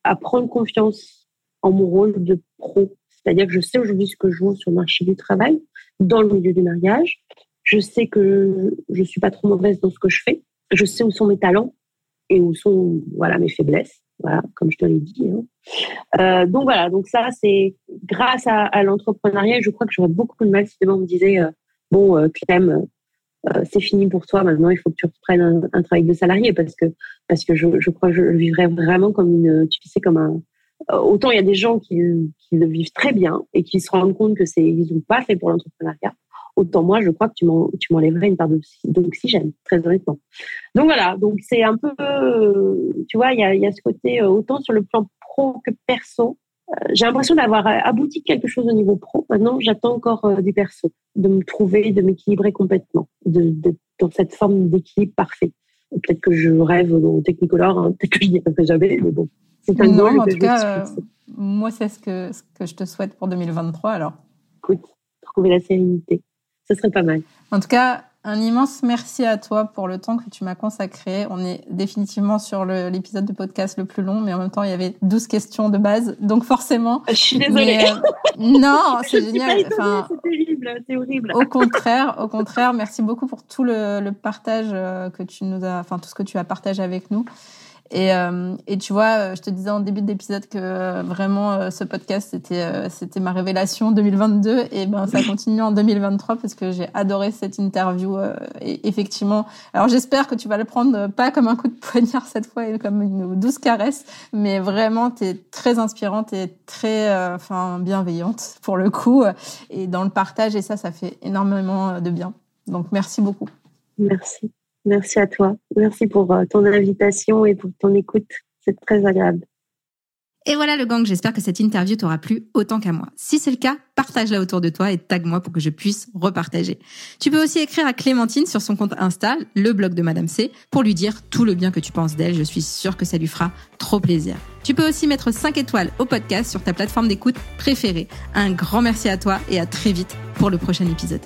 à prendre confiance en mon rôle de pro. C'est-à-dire que je sais aujourd'hui ce que je vaux sur le marché du travail, dans le milieu du mariage. Je sais que je suis pas trop mauvaise dans ce que je fais. Je sais où sont mes talents et où sont voilà mes faiblesses. Voilà, comme je te l'ai dit. Hein. Euh, donc voilà, donc ça c'est grâce à, l'entrepreneuriat. Je crois que j'aurais beaucoup de mal si demain on me disait euh, bon euh, Clem, c'est fini pour toi. Maintenant, il faut que tu reprennes un, un travail de salarié parce que parce que je, je crois que je vivrais vraiment comme une, tu sais, comme un autant il y a des gens qui, qui le vivent très bien et qui se rendent compte que c'est ils n'ont pas fait pour l'entrepreneuriat autant moi, je crois que tu m'enlèverais une part d'oxygène, très honnêtement. Donc voilà, donc c'est un peu, tu vois, il y a, y a, ce côté, euh, autant sur le plan pro que perso, euh, j'ai l'impression d'avoir abouti quelque chose au niveau pro. Maintenant, j'attends encore euh, du perso, de me trouver, de m'équilibrer complètement, de, de, dans cette forme d'équilibre parfait. Peut-être que je rêve au technicolor, hein, peut-être que je n'y arriverai jamais, mais bon, c'est un goal. En tout cas, moi, c'est ce que, ce que je te souhaite pour 2023, alors. Écoute, trouver la sérénité ce serait pas mal. En tout cas, un immense merci à toi pour le temps que tu m'as consacré. On est définitivement sur l'épisode de podcast le plus long, mais en même temps, il y avait 12 questions de base. Donc forcément... Je suis désolée. Euh, <laughs> non, c'est génial. Enfin, c'est terrible, c'est horrible. Au contraire, au contraire, merci beaucoup pour tout le, le partage euh, que tu nous as, enfin tout ce que tu as partagé avec nous. Et, euh, et tu vois, euh, je te disais en début d'épisode que euh, vraiment ce podcast c'était c'était ma révélation 2022 et ben ça continue en 2023 parce que j'ai adoré cette interview et effectivement. Alors j'espère que tu vas le prendre pas comme un coup de poignard <laughs> cette fois et comme une douce caresse, mais vraiment tu es très inspirante et très enfin bienveillante pour le coup et dans le partage et ça ça fait énormément de bien. Donc merci beaucoup. Merci. Merci à toi. Merci pour euh, ton invitation et pour ton écoute. C'est très agréable. Et voilà le gang, j'espère que cette interview t'aura plu autant qu'à moi. Si c'est le cas, partage-la autour de toi et tag-moi pour que je puisse repartager. Tu peux aussi écrire à Clémentine sur son compte Insta, le blog de Madame C, pour lui dire tout le bien que tu penses d'elle. Je suis sûre que ça lui fera trop plaisir. Tu peux aussi mettre 5 étoiles au podcast sur ta plateforme d'écoute préférée. Un grand merci à toi et à très vite pour le prochain épisode.